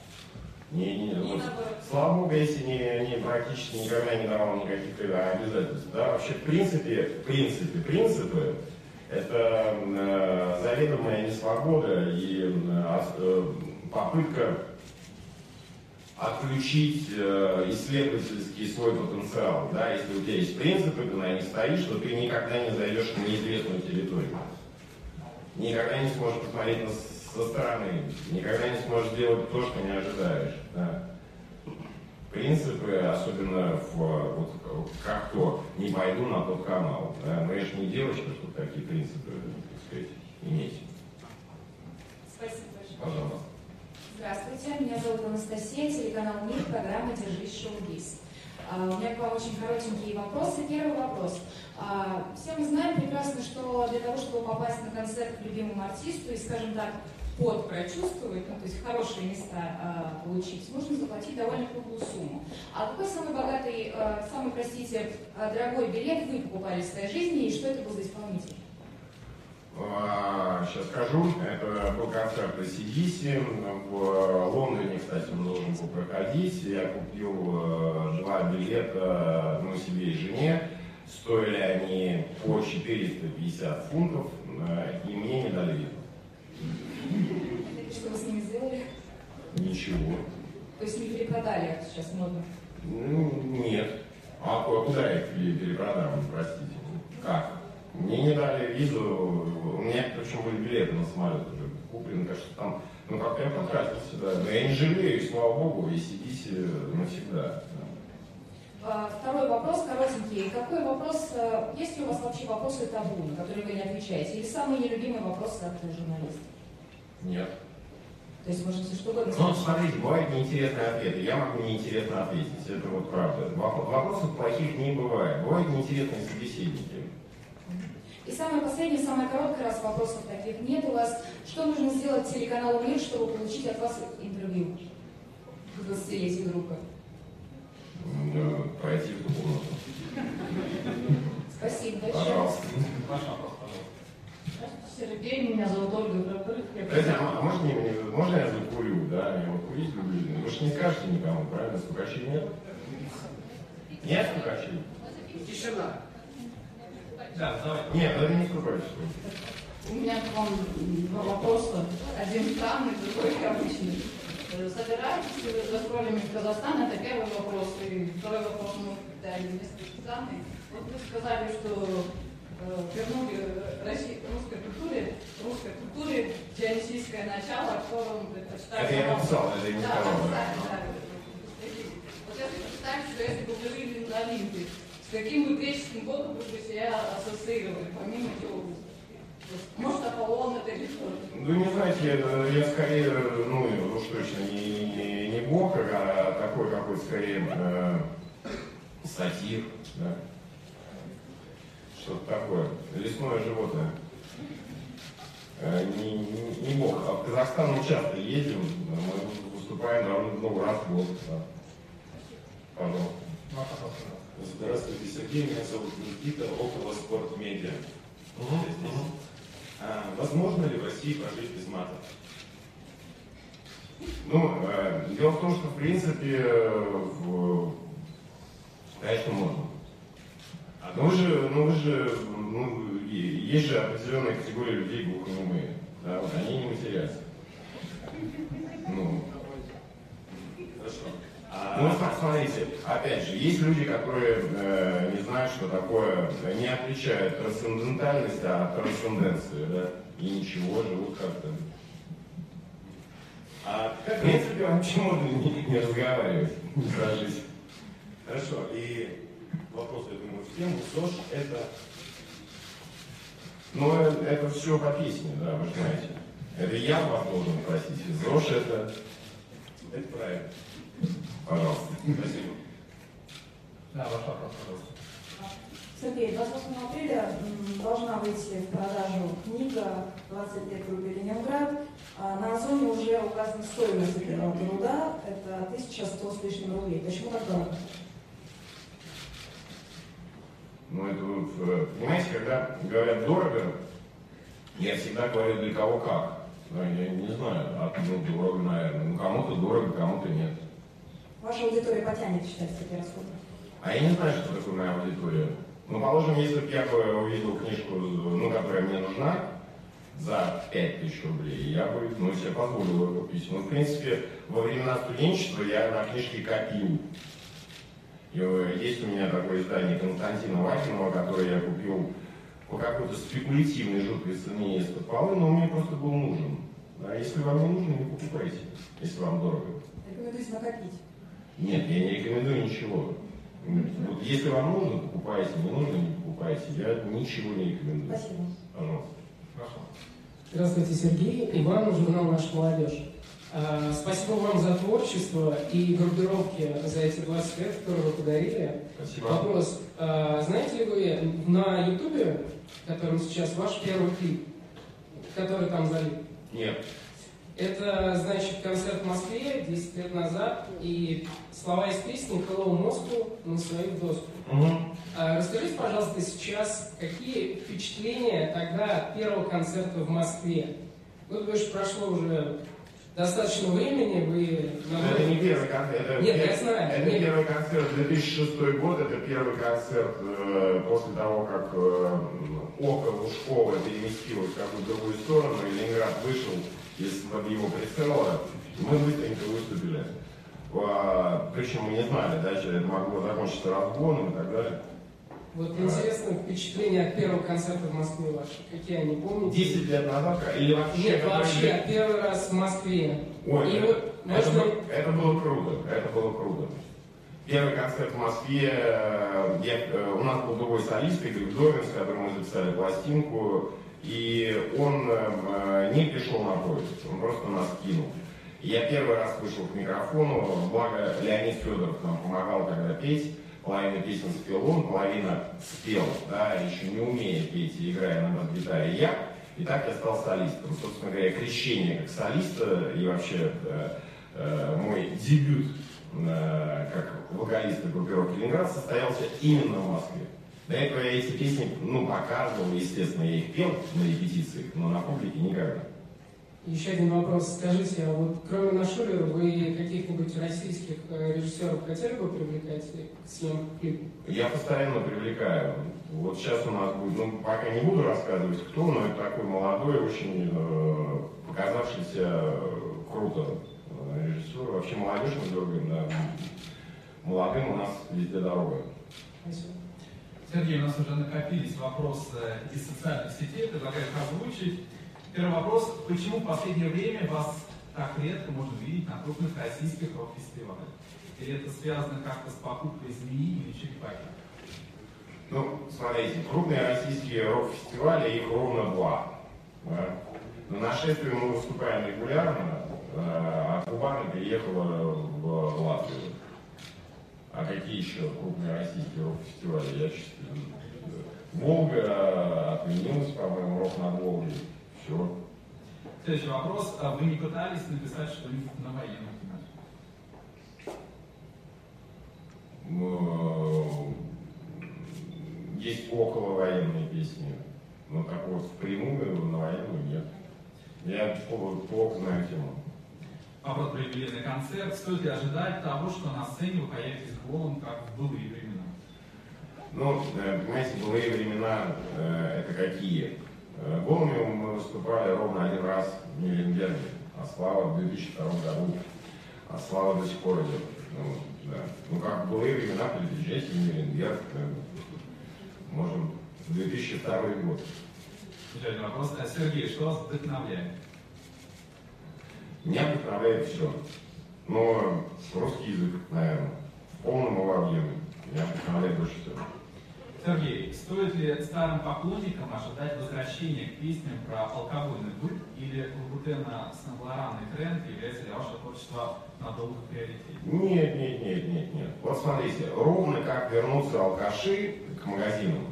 Не, не, вот, наоборот. слава богу, если не, не практически никогда не давал никаких э, обязательств. Да, вообще, в принципе, в принципе, принципы это э, заведомая несвобода и э, попытка отключить э, исследовательский свой потенциал. Да? Если у тебя есть принципы, ты на них стоишь, то ты никогда не зайдешь в неизвестную территорию. Никогда не сможешь посмотреть на, со стороны, никогда не сможешь сделать то, что не ожидаешь. Да? Принципы, особенно в, вот, как то, не пойду на тот канал. Да? Но я же не девочка, чтобы такие принципы, так сказать, иметь. Спасибо большое. Пожалуйста. Здравствуйте, меня зовут Анастасия, телеканал МИР, программа «Держись, шоу-биз». А, У меня к вам очень коротенькие вопросы. Первый вопрос. А, Все мы знаем прекрасно, что для того, чтобы попасть на концерт к любимому артисту и, скажем так, под прочувствовать, ну, то есть хорошие места а, получить, нужно заплатить довольно круглую сумму. А какой самый богатый, а, самый, простите, а, дорогой билет вы покупали в своей жизни и что это был за исполнитель? Сейчас скажу. Это был концерт ACDC. В Лондоне, кстати, он должен был проходить. Я купил э, два билета ну, себе и жене. Стоили они по 450 фунтов, э, и мне не дали. Что вы с ними сделали? Ничего. То есть не перепродали, как сейчас модно? Ну, нет. А ку- куда я их пере- перепродам, простите? Как? Мне не дали визу, у меня причем были билеты на самолет уже куплены, так что там, ну как-то я потратился, да. Но я не жалею, слава богу, и сидите навсегда. А, Второй вопрос коротенький. Какой вопрос, э, есть ли у вас вообще вопросы табу, на которые вы не отвечаете? Или самый нелюбимый вопрос от журналиста? Нет. То есть можете что угодно Ну, смотрите, бывают неинтересные ответы. Я могу неинтересно ответить, это вот правда. Воп- Вопросов плохих не бывает. Бывают неинтересные собеседники. И самое последнее, самое короткое, раз вопросов таких нет у вас. Что нужно сделать телеканалу «Мир», чтобы получить от вас интервью к 20-летию друга? М, Пройти в ту комнату. Спасибо большое. Пожалуйста. Сергей, меня зовут Ольга а а можно, можно я закурю, да? Я вот курить люблю. Вы же не скажете никому, правильно? Стукачей нет? Нет стукачей? Тишина. Да, давай. Нет, ну это не стукачей. У меня к вам два вопроса. Один странный, другой необычный. Э, Собираетесь ли вы с гастролями в Казахстан? Это первый вопрос. И второй вопрос, ну, да, несколько странный. Вот вы сказали, что вернули России, русской культуре, русской культуре дионисийское начало, которым предпочитают... Это я написал, это я не Да, сказал, да. написали, да. Вот если представить, что если бы вы жили на Олимпе, с каким бы греческим богом вы бы себя ассоциировали, помимо Теогуса? Может, Аполлон это или что? Ну, не знаете, я, я скорее, ну, уж точно не, не, не бог, а такой какой-то скорее э, сатир, да. Что-то такое. Лесное животное. Э, не, не, не бог. А в Казахстан мы часто ездим, мы выступаем довольно много раз в год. Да. Пожалуйста. Здравствуйте, Сергей, меня зовут Никита, около спорт медиа. Я здесь. А, возможно ли в России прожить без мата? Ну, э, дело в том, что, в принципе, э, в- конечно, можно. Но вы же, ну вы же, ну, есть же определенная категория людей глухонемые, да, вот они не матерятся. Ну, Хорошо. ну, см- смотрите, опять же, есть люди, которые э, не знают, что такое, не отличают трансцендентальность от трансценденции, да, и ничего, живут как-то. А В принципе, вообще можно не, не разговаривать, не прожить. Хорошо, и вопрос, я думаю, в тему. ЗОЖ это Ну, э, это все по песне, да, вы знаете. Это я вас должен просить. ЗОЖ это... Это правильно. Пожалуйста. Спасибо. Да, ваш вопрос, пожалуйста. Сергей, 28 апреля должна выйти в продажу книга «20 лет группе Ленинград». А на Озоне уже указана стоимость этого труда. Это 1100 с лишним рублей. Почему так дорого? Ну, это, вот, понимаете, когда говорят дорого, я всегда говорю, для кого как. Да, я не знаю, а ну, дорого, наверное. Ну, кому-то дорого, кому-то нет. Ваша аудитория потянет, считается, такие расходы? А я не знаю, что такое моя аудитория. Ну, положим, если бы я бы увидел книжку, ну, которая мне нужна, за 5000 рублей, я бы, ну, себе позволил ее купить. Ну, в принципе, во времена студенчества я на книжки копил. Э, есть у меня такое издание Константина Вахинова, которое я купил по какой-то спекулятивной жуткой цене из полы, но он мне просто был нужен. А если вам не нужно, не покупайте, если вам дорого. Рекомендуете накопить? Нет, я не рекомендую ничего. Вот если вам нужно, покупайте, не нужно, не покупайте. Я ничего не рекомендую. Спасибо. Пожалуйста. Хорошо. Здравствуйте, Сергей. Иван, журнал «Наша молодежь». А, спасибо вам за творчество и группировки за эти 20 лет, которые вы подарили. Спасибо. Вопрос. А, знаете ли вы на Ютубе, которым сейчас ваш первый клип, который там залит? Нет. Это, значит, концерт в Москве 10 лет назад, и слова из песни «Hello Moscow» на свою доску. Угу. Расскажите, пожалуйста, сейчас, какие впечатления тогда от первого концерта в Москве? Вот, говоришь, прошло уже достаточно времени, вы... Это не первый концерт. Это Нет, пер- я знаю. Это Нет. первый концерт 2006 год. Это первый концерт э, после того, как э, око Лужкова переместилось в какую-то другую сторону, и Ленинград вышел из-под его прицела. Мы быстренько выступили. А, причем мы не знали, дальше это могло закончиться разгоном и так далее. Вот интересно впечатления от первого концерта в Москве ваши. Какие они помните? 10 лет назад или вообще? Нет, вообще, первый раз в Москве. Ой, И это, вот, это можно- было, это было круто, это было круто. Первый концерт в Москве, э, я, э, у нас был другой солист, Игорь Вдовин, с которым мы записали пластинку, и он э, не пришел на поезд, он просто нас кинул. Я первый раз вышел к микрофону, благо Леонид Федоров нам помогал тогда петь, половину песен спел он, половина спел, да, еще не умея петь играя на бас-гитаре я. И так я стал солистом. Собственно говоря, крещение как солиста и вообще э, э, мой дебют э, как вокалиста группировки Ленинград состоялся именно в Москве. До этого я эти песни, ну, показывал, естественно, я их пел на репетициях, но на публике никогда. Еще один вопрос. Скажите, а вот кроме Нашулера, вы каких-нибудь российских э, режиссеров хотели бы привлекать к съемкам клипа? Я постоянно привлекаю. Вот сейчас у нас будет, ну, пока не буду рассказывать, кто, но это такой молодой, очень э, показавшийся э, круто э, режиссер. Вообще молодежь мы дергаем, да. Молодым у нас везде дорога. Спасибо. Сергей, у нас уже накопились вопросы из социальных сетей, предлагаю их озвучить. Первый вопрос. Почему в последнее время вас так редко можно видеть на крупных российских рок-фестивалях? Или это связано как-то с покупкой змеи или черепахи? Ну, смотрите, крупные российские рок-фестивали, их ровно два. да. На нашествии мы выступаем регулярно, э, а Кубана переехала в Латвию. А какие еще крупные российские рок-фестивали? Я честно... Волга отменилась, по-моему, рок над Волгой. Все. Следующий вопрос. А Вы не пытались написать что-нибудь на тематике? Ну, Есть около военные песни, но так вот впрямую на военную нет. Я плохо, знаю тему. Вопрос про юбилейный концерт. Стоит ли ожидать того, что на сцене вы появитесь голым, как в былые времена? Ну, э, понимаете, былые времена э, это какие? Э, Голыми мы выступали ровно один раз в Нюрнберге, а Слава в 2002 году, а Слава до сих пор идет. Ну, да. ну как в былые времена, приезжайте в Нюрнберг, э, можем, 2002 год. Еще один вопрос. А, Сергей, что вас вдохновляет? Меня вдохновляет все. Но русский язык, наверное, в полном его объеме. Меня вдохновляет больше всего. Сергей, стоит ли старым поклонникам ожидать возвращения к песням про алкогольный быт или глутено-снеглоранный тренд является для вашего творчества надолго приоритетом? Нет, нет, нет, нет, нет. Вот смотрите, ровно как вернутся алкаши к магазинам,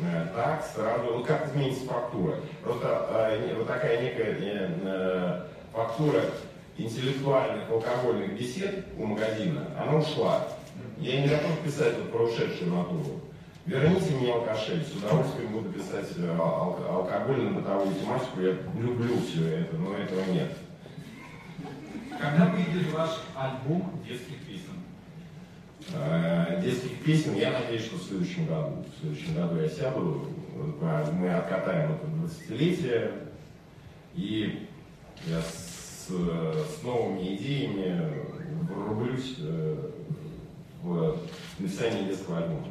э, так сразу, вот как изменится фактура. Просто э, вот такая некая э, фактура интеллектуальных алкогольных бесед у магазина, она ушла. Я не готов писать вот про ушедшую натуру. Верните мне алкашель, с удовольствием буду писать ал- алкогольно-бытовую тематику, я люблю все это, но этого нет. Когда выйдет ваш альбом детских песен? Э, детских песен, я надеюсь, что в следующем году. В следующем году я сяду, вот, мы откатаем это 20-летие, и я с, с новыми идеями врублюсь э, в написание детского альбома.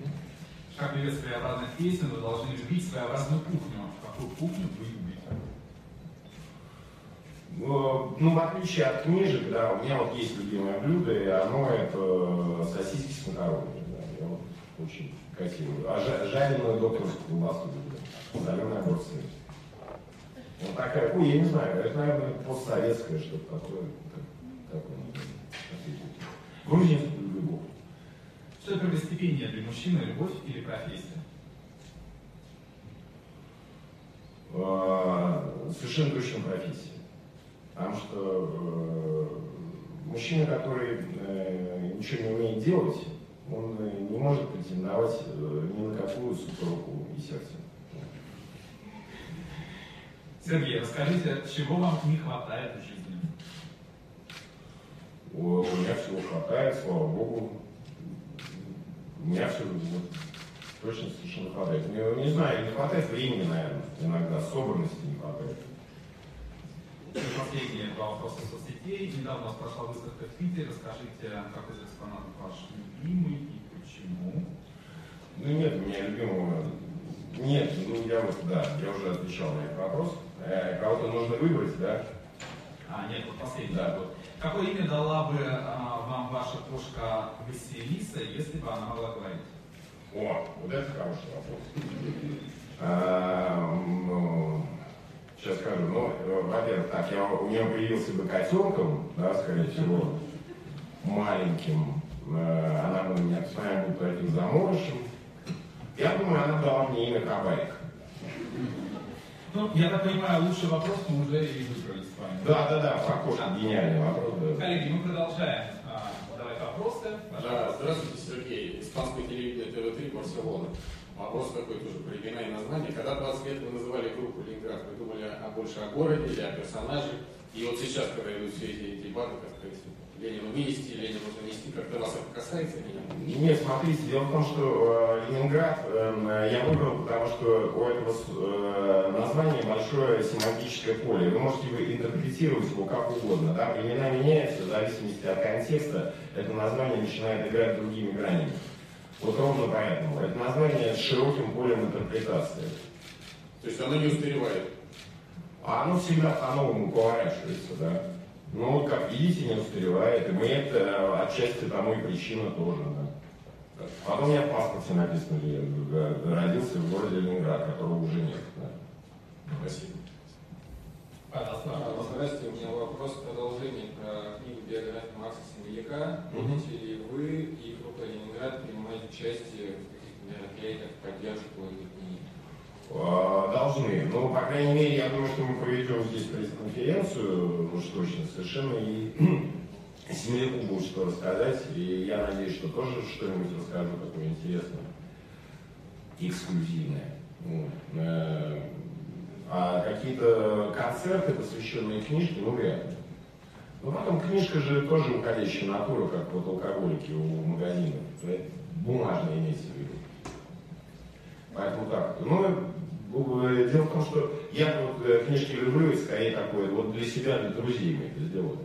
Как певец своеобразных песен, вы должны любить своеобразную кухню. Какую кухню вы любите? Ну, ну, в отличие от книжек, да, у меня вот есть любимое блюдо, и оно это сосиски с макаронами. Да, я вот очень красивую. А жа- жареную докторскую колбасу люблю. Соленые огурцы. Вот такая, ой, я не знаю, это, наверное, постсоветское что-то такое. Он, Грузинскую. Что первостепеннее для мужчины, любовь или профессия? А, совершенно точно профессия. Потому что э, мужчина, который э, ничего не умеет делать, он э, не может претендовать ни на какую суперруку и сердце. Сергей, расскажите, чего вам не хватает в жизни? У меня всего хватает, слава богу. Меня все точно совершенно хватает. Не, не знаю, не хватает времени, наверное, иногда, собранности не хватает. И Последние два вопроса соцсетей. Недавно у вас прошла выставка в Питере. Расскажите, какой из экспонатов ваш любимый и почему? Ну нет, у меня любимого. Нет, ну я вот, да, я уже отвечал на этот вопрос. Э, кого-то нужно выбрать, да? А, нет, вот последний. Да. Вот. Какое имя дала бы а, вам ваша кошка Василиса, если бы она могла говорить? О, вот это хороший вопрос. А, ну, сейчас скажу. Ну, во-первых, так, я, у нее появился бы котенком, да, скорее всего, маленьким. Э, Она бы меня постоянно будет платить заморышем. Я думаю, она дала мне имя Хабарик. Ну, я так понимаю, лучший вопрос мы уже и. Да, да, да, кошку гениальный вопрос. Да. Коллеги, мы продолжаем а, задавать вопросы. Да, здравствуйте, Сергей. Испанское телевидение ТВ-3, Барселона. Вопрос такой тоже про имена и названия. Когда 20 лет вы называли группу Ленинград, вы думали о, больше о городе или о персонаже? И вот сейчас, когда идут все эти дебаты, как сказать, Ленину вынести, Ленину нужно нести, как-то вас это касается или нет? Нет, смотрите, дело в том, что э, Ленинград э, я выбрал, потому что у этого э, названия большое семантическое поле. Вы можете его интерпретировать его как угодно. Да? Времена меняются в зависимости от контекста. Это название начинает играть другими гранями. Вот ровно поэтому. Это название с широким полем интерпретации. То есть оно не устаревает? А оно всегда по-новому поворачивается, да. Ну, как видите, не устаревает. И мы это э, отчасти тому и причина тоже, да. Потом у меня в паспорте написано, что я родился в городе Ленинград, которого уже нет. Да. Спасибо. Пожалуйста. Здравствуйте, у меня вопрос в продолжение про книгу биографии Макса Семеляка. Мгм. Будете ли вы и группа Ленинград принимать участие в каких-то мероприятиях в поддержку Должны. Ну, по крайней мере, я думаю, что мы проведем здесь пресс-конференцию, уж точно, совершенно, и Семеляку будет что рассказать, и я надеюсь, что тоже что-нибудь расскажу такое интересное, эксклюзивное. Э, А какие-то концерты, посвященные книжке, ну, вряд ли. Ну, потом книжка же тоже уходящая натура, как вот алкоголики у магазинов. Бумажная имеется в виду. Поэтому так. Ну, дело в том, что я вот э, книжки люблю, и скорее такое, вот для себя, для друзей мы это сделали.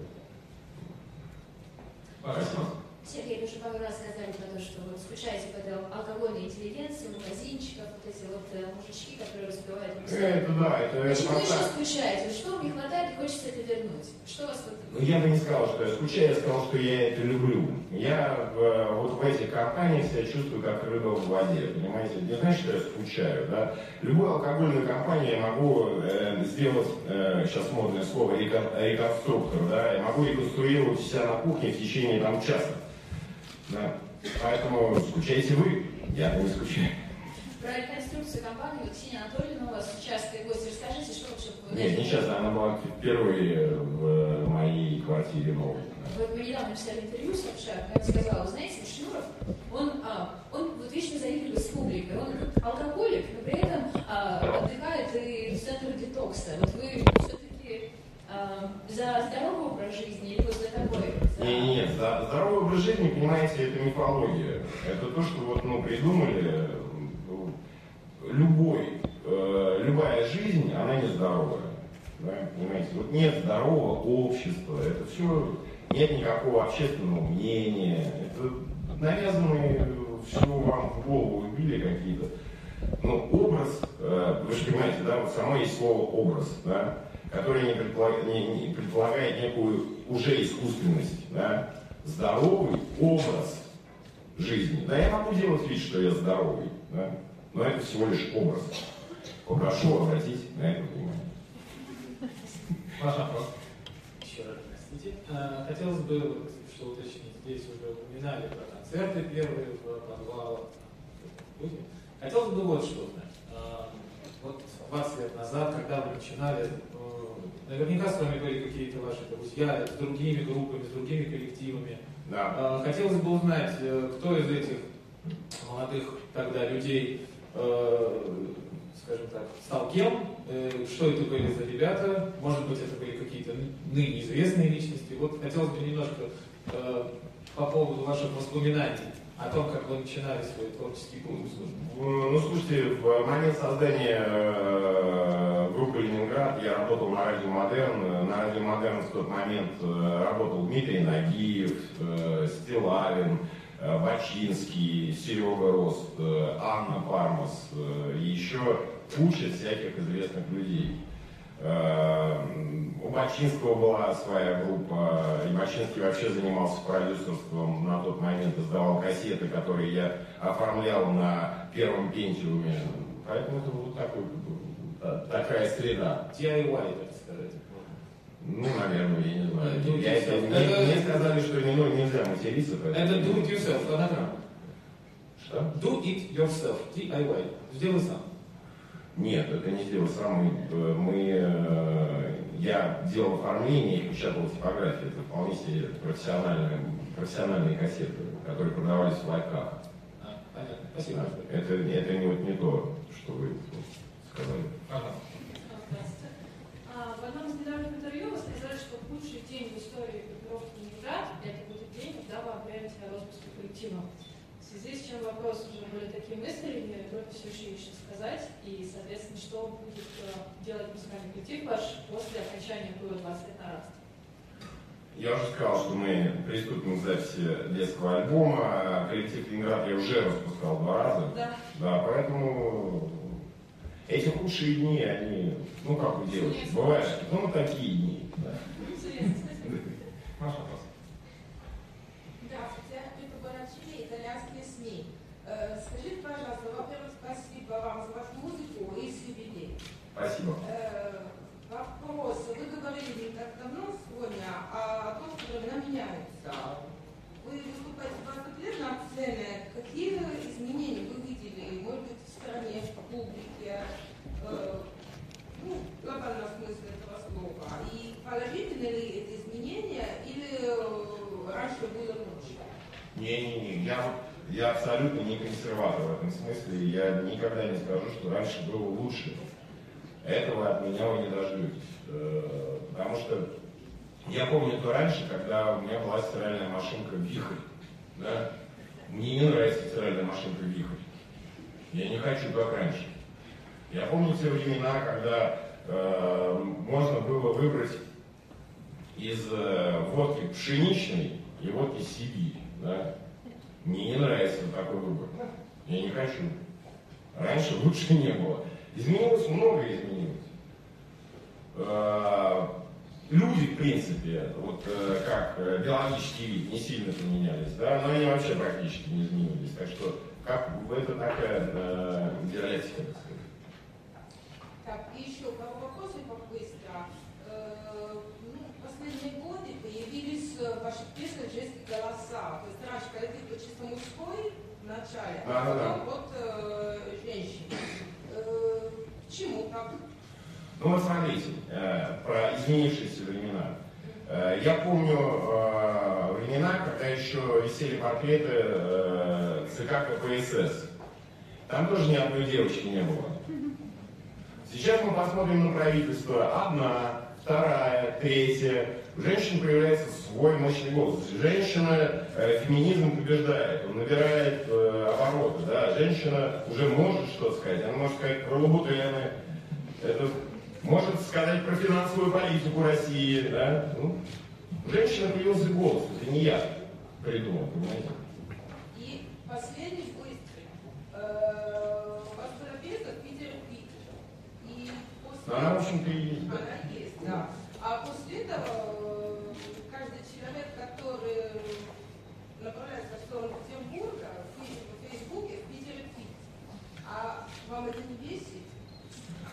Спасибо. Сергей, вы уже пару раз сказали про то, что вот скучаете по этой алкогольной интеллигенции, магазинчиках, вот эти вот э, мужички, которые распивают. Это да, это Почему это еще скучаете? Что вам не хватает и хочется это вернуть? Что вас вот... Ну, я бы не сказал, что я скучаю, я сказал, что я это люблю. Я в- вот в этих компаниях себя чувствую как рыба в воде, понимаете? Не значит, что я скучаю, да? Любую алкогольную компанию я могу э, сделать, э, сейчас модное слово, реко- реконструктор, да? Я могу реконструировать себя на кухне в течение там часа. Да. Поэтому скучаете вы, я не скучаю. Про реконструкцию компании, вот Ксения Анатольевна у вас частые гости. Расскажите, что вообще Нет, не сейчас, она была впервые в моей квартире новой. Вот мы недавно писали интервью с Собчак, она сказала, знаете, Шнуров, он, а, он вот вечно заигрывает с публикой, он алкоголик, но при этом а, отдыхает и в центр детокса. Вот вы все-таки а, за здоровый образ жизни или вот за такой? За... Не, не, нет, за- образ жизни, понимаете, это мифология. Это то, что вот, ну, придумали, ну, любой, э, любая жизнь, она нездоровая. Да, понимаете, вот нет здорового общества, это все, нет никакого общественного мнения, это навязанные все вам в голову вбили какие-то. Ну, образ, э, вы же понимаете, да, вот само есть слово образ, да, который не, предполаг- не- не предполагает некую уже искусственность, да, здоровый образ жизни. Да, я могу делать вид, что я здоровый, да, но это всего лишь образ. Попрошу обратить на это внимание. Ваш вопрос. Еще раз простите. А, Хотелось бы, что уточнить, здесь уже упоминали про концерты первые в подвалах. Хотелось бы вот что узнать. А, Вот 20 лет назад, когда вы начинали, наверняка с вами были какие-то ваши друзья с другими группами, с другими коллективами. Да. А, Хотелось бы узнать, э, кто из этих молодых тогда людей, э, скажем так, с кем, э, что это были за ребята, может быть, это были какие-то ны- ныне известные личности. Вот хотелось бы немножко по поводу ваших воспоминаний о том, как вы начинали свой творческий путь. Ну, слушайте, в момент создания э, группы «Ленинград» я работал на радио «Модерн». На радио «Модерн» в тот момент э, работал Дмитрий Нагиев, э, Стилавин, э, Бачинский, Серега Рост, Анна Пармас и еще куча всяких известных людей. Э, У Бачинского была своя группа, и Бачинский вообще занимался продюсерством на тот момент, издавал кассеты, которые я оформлял на первом пентиуме. Поэтому это вот такой, та- такая среда. DIY, так сказать. Ну, наверное, я не знаю. Do Я это- мне, Это- мне сказали, что не, ну, нельзя материться. Это do it yourself, фонограмма. Что? Do it yourself, DIY. Сделай сам. Нет, это не сделал сам. Мы, э, мы, э, я делал оформление и печатал типографии. Это вполне себе профессиональные, профессиональные кассеты, которые продавались в лайках. А, понятно. Спасибо. Да, Это, это не, вот не то, что вы сказали. Здравствуйте. А, В одном из недавних интервью вы сказали, что худший день в истории группировки Ленинград – это будет день, когда вы объявите о распуске коллектива. В связи с чем вопрос уже были такие мысли, или группе все еще что сказать, и, соответственно, что будет э, делать музыкальный коллектив ваш после окончания тура 20 лет на раз? Я уже сказал, что мы приступим к записи детского альбома. Коллектив Ленинград я уже распускал два раза. Да. Да, поэтому эти худшие дни, они, ну как у девушек, бывают, ну такие дни. Да. Ваш вопрос. Здравствуйте, это Барачили, итальянские СМИ. Э, Скажите, пожалуйста, во-первых, спасибо вам за вашу музыку и с юбилей. Спасибо. Э, Вопрос. Вы говорили не так давно сегодня о том, что времена меняются. Вы выступаете 20 лет на сцене. Какие изменения вы видели, может быть, в стране, в публике, э, ну, в глобальном смысле этого слова? И положительные ли это изменения, или э, раньше было лучше? Не-не-не, я, вот- я абсолютно не консерватор в этом смысле. Я никогда не скажу, что раньше было лучше. Этого от меня вы не дождетесь. Э, Потому что я помню то раньше, когда у меня была стиральная машинка «Вихрь». Да? Мне не нравится стиральная машинка «Вихрь». Я не хочу, как раньше. Я помню те времена, когда э, можно было выбрать из э, водки пшеничной и водки Сибири. Да? Мне не нравится такой выбор. Я не хочу. Раньше лучше не было. Изменилось много, изменилось. Э, Люди, в принципе, вот э, как э, биологический вид, не сильно поменялись, да, но они вообще практически не изменились. Так что как это такая э, диалектика, так сказать. Так, еще пару вопросов быстро. ваши песни женские голоса. То есть раньше, когда ты был чисто мужской в начале, да, а потом да. вот э, женщины. Э, почему так? Ну вот смотрите, э, про изменившиеся времена. Э, я помню э, времена, когда еще висели портреты э, ЦК КПСС. Там тоже ни одной девочки не было. Сейчас мы посмотрим на правительство. Одна, вторая, третья. У женщин появляется свой мощный голос. Женщина, э, феминизм побеждает, он набирает э, обороты. Да? Женщина уже может что сказать. Она может сказать про лабутены, это может сказать про финансовую политику России. Да? Ну, у женщины появился голос, это не я придумал, понимаете? И последний быстрый. Э, У вас прописка Питер Питер. И после... Она, в общем-то, и есть. Она есть, да. А после этого э, каждый человек, который направляется в сторону Петербурга, в Фей- в Фейсбуке, в Питере Питер. А вам это не бесит?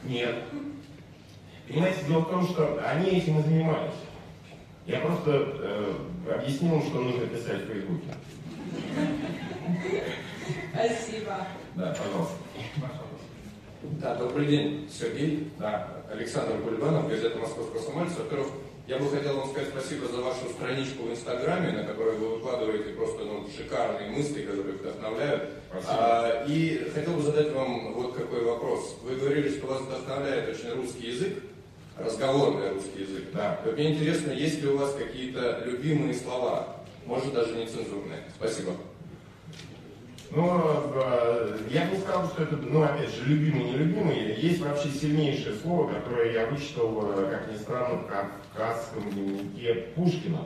Нет. Понимаете, дело в том, что они этим и занимались. Я просто э, объяснил что нужно писать в Фейсбуке. Спасибо. Да, пожалуйста. Да, добрый день, Сергей. Да, Александр Кульбанов, газета «Московский комсомолец». Во-первых, я бы хотел вам сказать спасибо за вашу страничку в Инстаграме, на которой вы выкладываете просто ну, шикарные мысли, которые вдохновляют. Спасибо. А, и хотел бы задать вам вот какой вопрос. Вы говорили, что вас вдохновляет очень русский язык, разговорный русский язык. Да. Вот мне интересно, есть ли у вас какие-то любимые слова, может даже нецензурные. Спасибо. Ну, э, я бы не сказал, что это, ну, опять же, любимый, нелюбимый. Есть вообще сильнейшее слово, которое я вычитал, э, как ни странно, в кавказском дневнике Пушкина.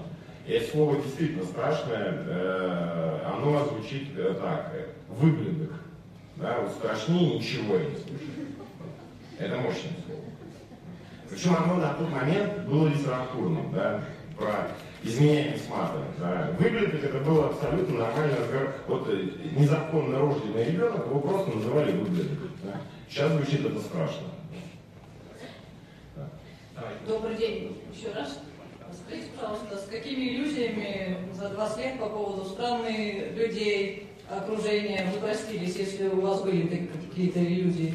И это слово действительно страшное. э, Оно звучит так. Выблядок. Да, вот страшнее ничего не слышал. Это мощное слово. Причем оно на тот момент было литературным, да, про изменяемость мата. Да. Выглядит это было абсолютно нормально. Вот э, незаконно рожденный ребенок, его просто называли выглядит. Да. Сейчас звучит это страшно. Добрый день еще раз. Скажите, пожалуйста, с какими иллюзиями за 20 лет по поводу страны, людей, окружения вы простились, если у вас были какие-то иллюзии?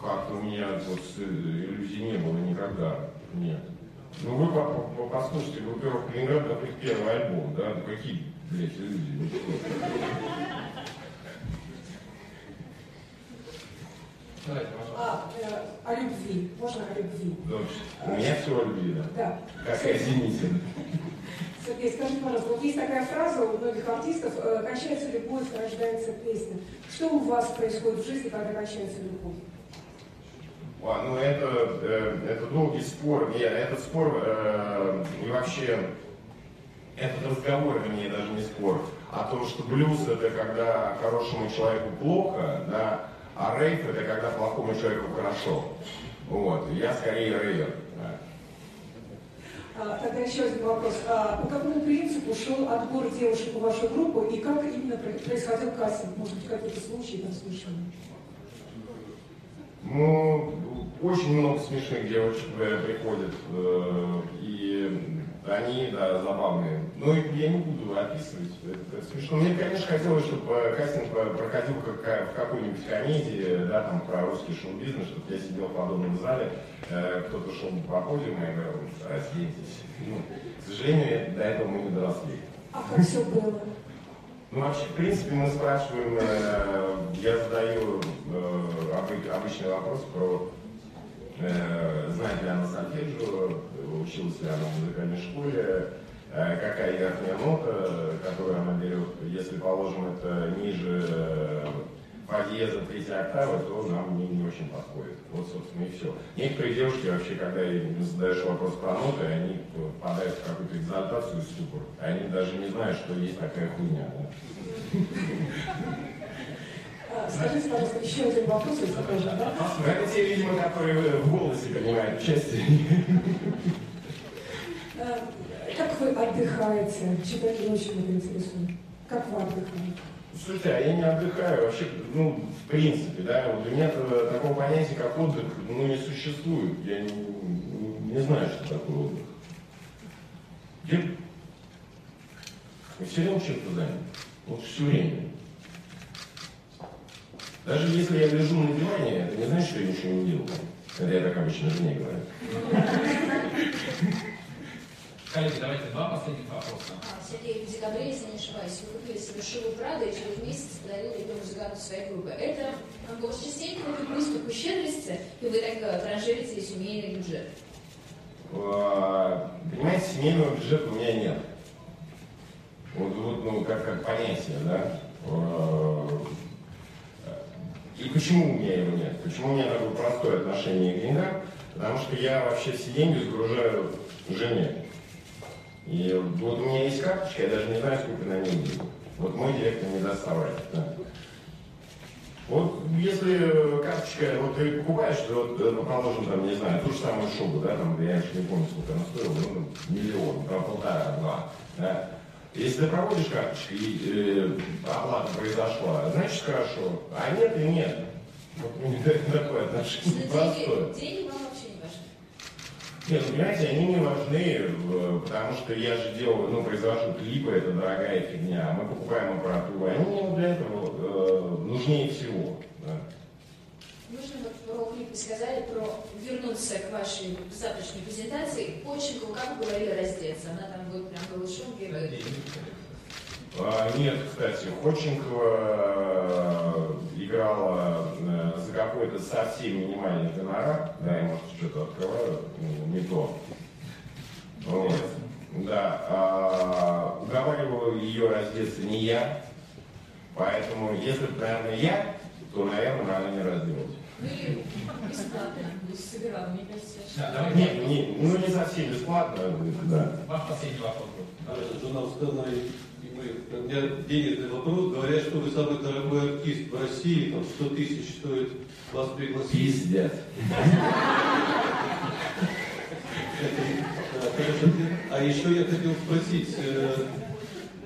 Как-то у меня вот с- иллюзий не было никогда. Нет. Ну вы по- послушайте, группировка Ленинград, это их первый альбом, да? Ну какие, блядь, иллюзии? Ну А, э, о любви. Можно о любви? Ну, У меня все любви, да. Да. Как извините. Сергей, скажи, пожалуйста, вот есть такая фраза у многих артистов, э, кончается любовь, рождается песня. Что у вас происходит в жизни, когда кончается любовь? А, ну это, э, это долгий спор. Нет, этот спор э, и вообще этот разговор, вернее, даже не спор, о том, что блюз это когда хорошему человеку плохо, да, а рейв это когда плохому человеку хорошо. Вот. Я скорее рейвер. да. А, тогда еще один вопрос. А, по какому принципу шел отбор девушек в вашу группу и как именно про- происходил кастинг? Может быть, какие-то случаи там смешные? Ну, очень много смешных девочек э, приходят, э, и они, да, забавные. Но я не буду описывать, это, смешно. Мне, конечно, хотелось, чтобы э, кастинг проходил как, в какой-нибудь комедии, да, там, про русский шоу-бизнес, чтобы я сидел в подобном зале, кто-то шел по подиуму, я говорил, разденьтесь. Ну, к сожалению, до этого мы не доросли. А как все было? Ну, вообще, в принципе, мы спрашиваем, э, я задаю э, обы- обычный вопрос про э, знает ли она сольфеджио, училась ли она в музыкальной школе, э, какая верхняя нота, которую она берет. Если, положим, это ниже э, по диеза третьей октавы, то нам не, не очень подходит. Вот, собственно, и все. Некоторые девушки вообще, когда им задаешь вопрос про ноты, они попадают в какую-то экзальтацию и ступор. Они даже не знают, что есть такая хуйня. А, скажите, пожалуйста, еще один вопрос, если можно, да? Ну, Это те, видимо, которые в голосе принимают участие. А, Как вы отдыхаете? Читатели очень это интересует. Как вы отдыхаете? Слушайте, а я не отдыхаю вообще, ну, в принципе, да, вот у меня такого понятия, как отдых, ну, не существует. Я не, не- знаю, что такое отдых. Я, я все время чем-то занят. Вот все время. Даже если я лежу на диване, это не значит, что я ничего не делаю. Это я так обычно жене говорю. Коллеги, давайте два последних вопроса. А, Сергей, в декабре, если не ошибаюсь, вы купили себе шубу Прада и через месяц подарили ее музыканту своей группы. Это как бы, частенько такой приступ щедрости, и вы так э, транжирите семейный бюджет. А, Понимаете, семейного бюджета у меня нет. Вот, вот ну, как, как понятие, да? А, И почему у меня его нет? Почему у меня такое простое отношение к деньгам? Потому что я вообще все деньги загружаю жене. И вот у меня есть карточка, я даже не знаю, сколько на ней денег. Вот мой директор не соврать. Да. Вот если карточка, вот ты покупаешь, то вот, ну, положим, там, не знаю, ту же самую шубу, да, там, я еще не помню, сколько она стоила, ну, там, миллион, там, полтора-два, да. Если ты проводишь карточку и э, оплата произошла, значит хорошо, а нет и нет. Вот у меня такое отношение простое. Деньги, деньги вам вообще не важны. Нет, ну, понимаете, они не важны, э, потому что я же делаю, ну, произвожу клипы, это дорогая фигня, мы покупаем аппаратуру, они мне для этого э, нужнее всего. Да. Нужно вот про клип вы сказали, про вернуться к вашей завтрашней презентации. Очень, как говорили, раздеться. Она там будет прям голышом бегает. А, нет, кстати, Ходченкова играла э, за какой-то совсем минимальный гонорар, да, я, может, что-то открываю, ну, не то. Вот. Да, а, уговаривал ее раздеться не я, поэтому, если бы, наверное, я, то, наверное, она не разделась. Ну бесплатно сыграл, мне кажется. Да, что- давайте. Не, не, ну не совсем бесплатно, да. Ваш последний вопрос. Жена устала, и мы, у меня денежный вопрос. Говорят, что вы самый дорогой артист в России, там 100 тысяч стоит вас пригласить. Пиздец. Хорошо. А еще я хотел спросить, э,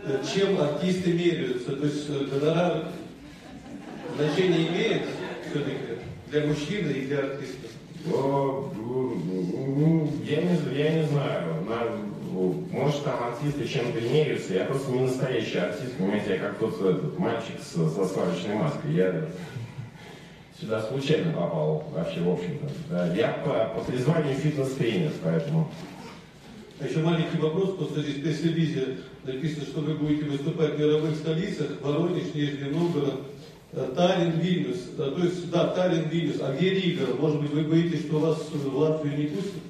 э, чем артисты меряются? То есть э, гонорар значение имеет все-таки для мужчины и для артиста? О, ну, Я не, я не знаю. На- может, там артисты чем-то меряются. Я просто не настоящий артист, понимаете, я как тот этот мальчик с- со сварочной маской. Я сюда случайно попал вообще, в общем-то. Да, я по, по призванию фитнес-тренер, поэтому... А еще маленький вопрос, просто здесь в пресс-релизе написано, что вы будете выступать в мировых столицах, Воронеж, Нижний Новгород, э, Таллин, Вильнюс. Да, то есть, да, Таллин, Вильнюс. А где Рига? Может быть, вы боитесь, что вас в Латвию не пустят?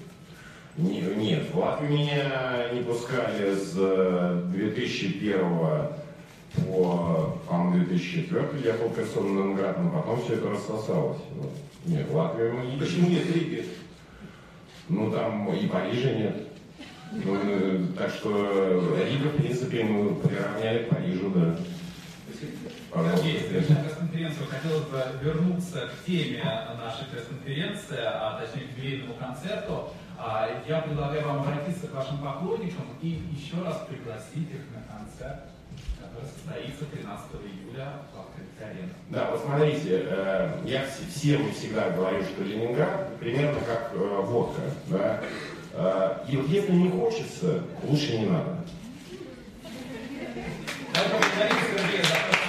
Не- нет, в Латвию меня не пускали с э, 2001 по, по-моему, 2004 я был персонным градом, потом все это рассосалось. Вот. Нет, в Латвию мы не Почему нет Риги? Ну, там и Парижа нет. Ну, э, так что Рига, в принципе, мы приравняли к Парижу, да. Сергей, завершая пресс-конференцию, хотелось бы вернуться к теме нашей пресс-конференции, а точнее к юбилейному концерту. А, Я предлагаю вам обратиться к вашим поклонникам и еще раз пригласить их на концерт, который состоится 13 июля в открытой арене. Да, вот смотрите, э, я вс- всем всегда говорю, что Ленинград примерно как э, водка, да. Э, И вот если не хочется, лучше не надо. Давайте поблагодарим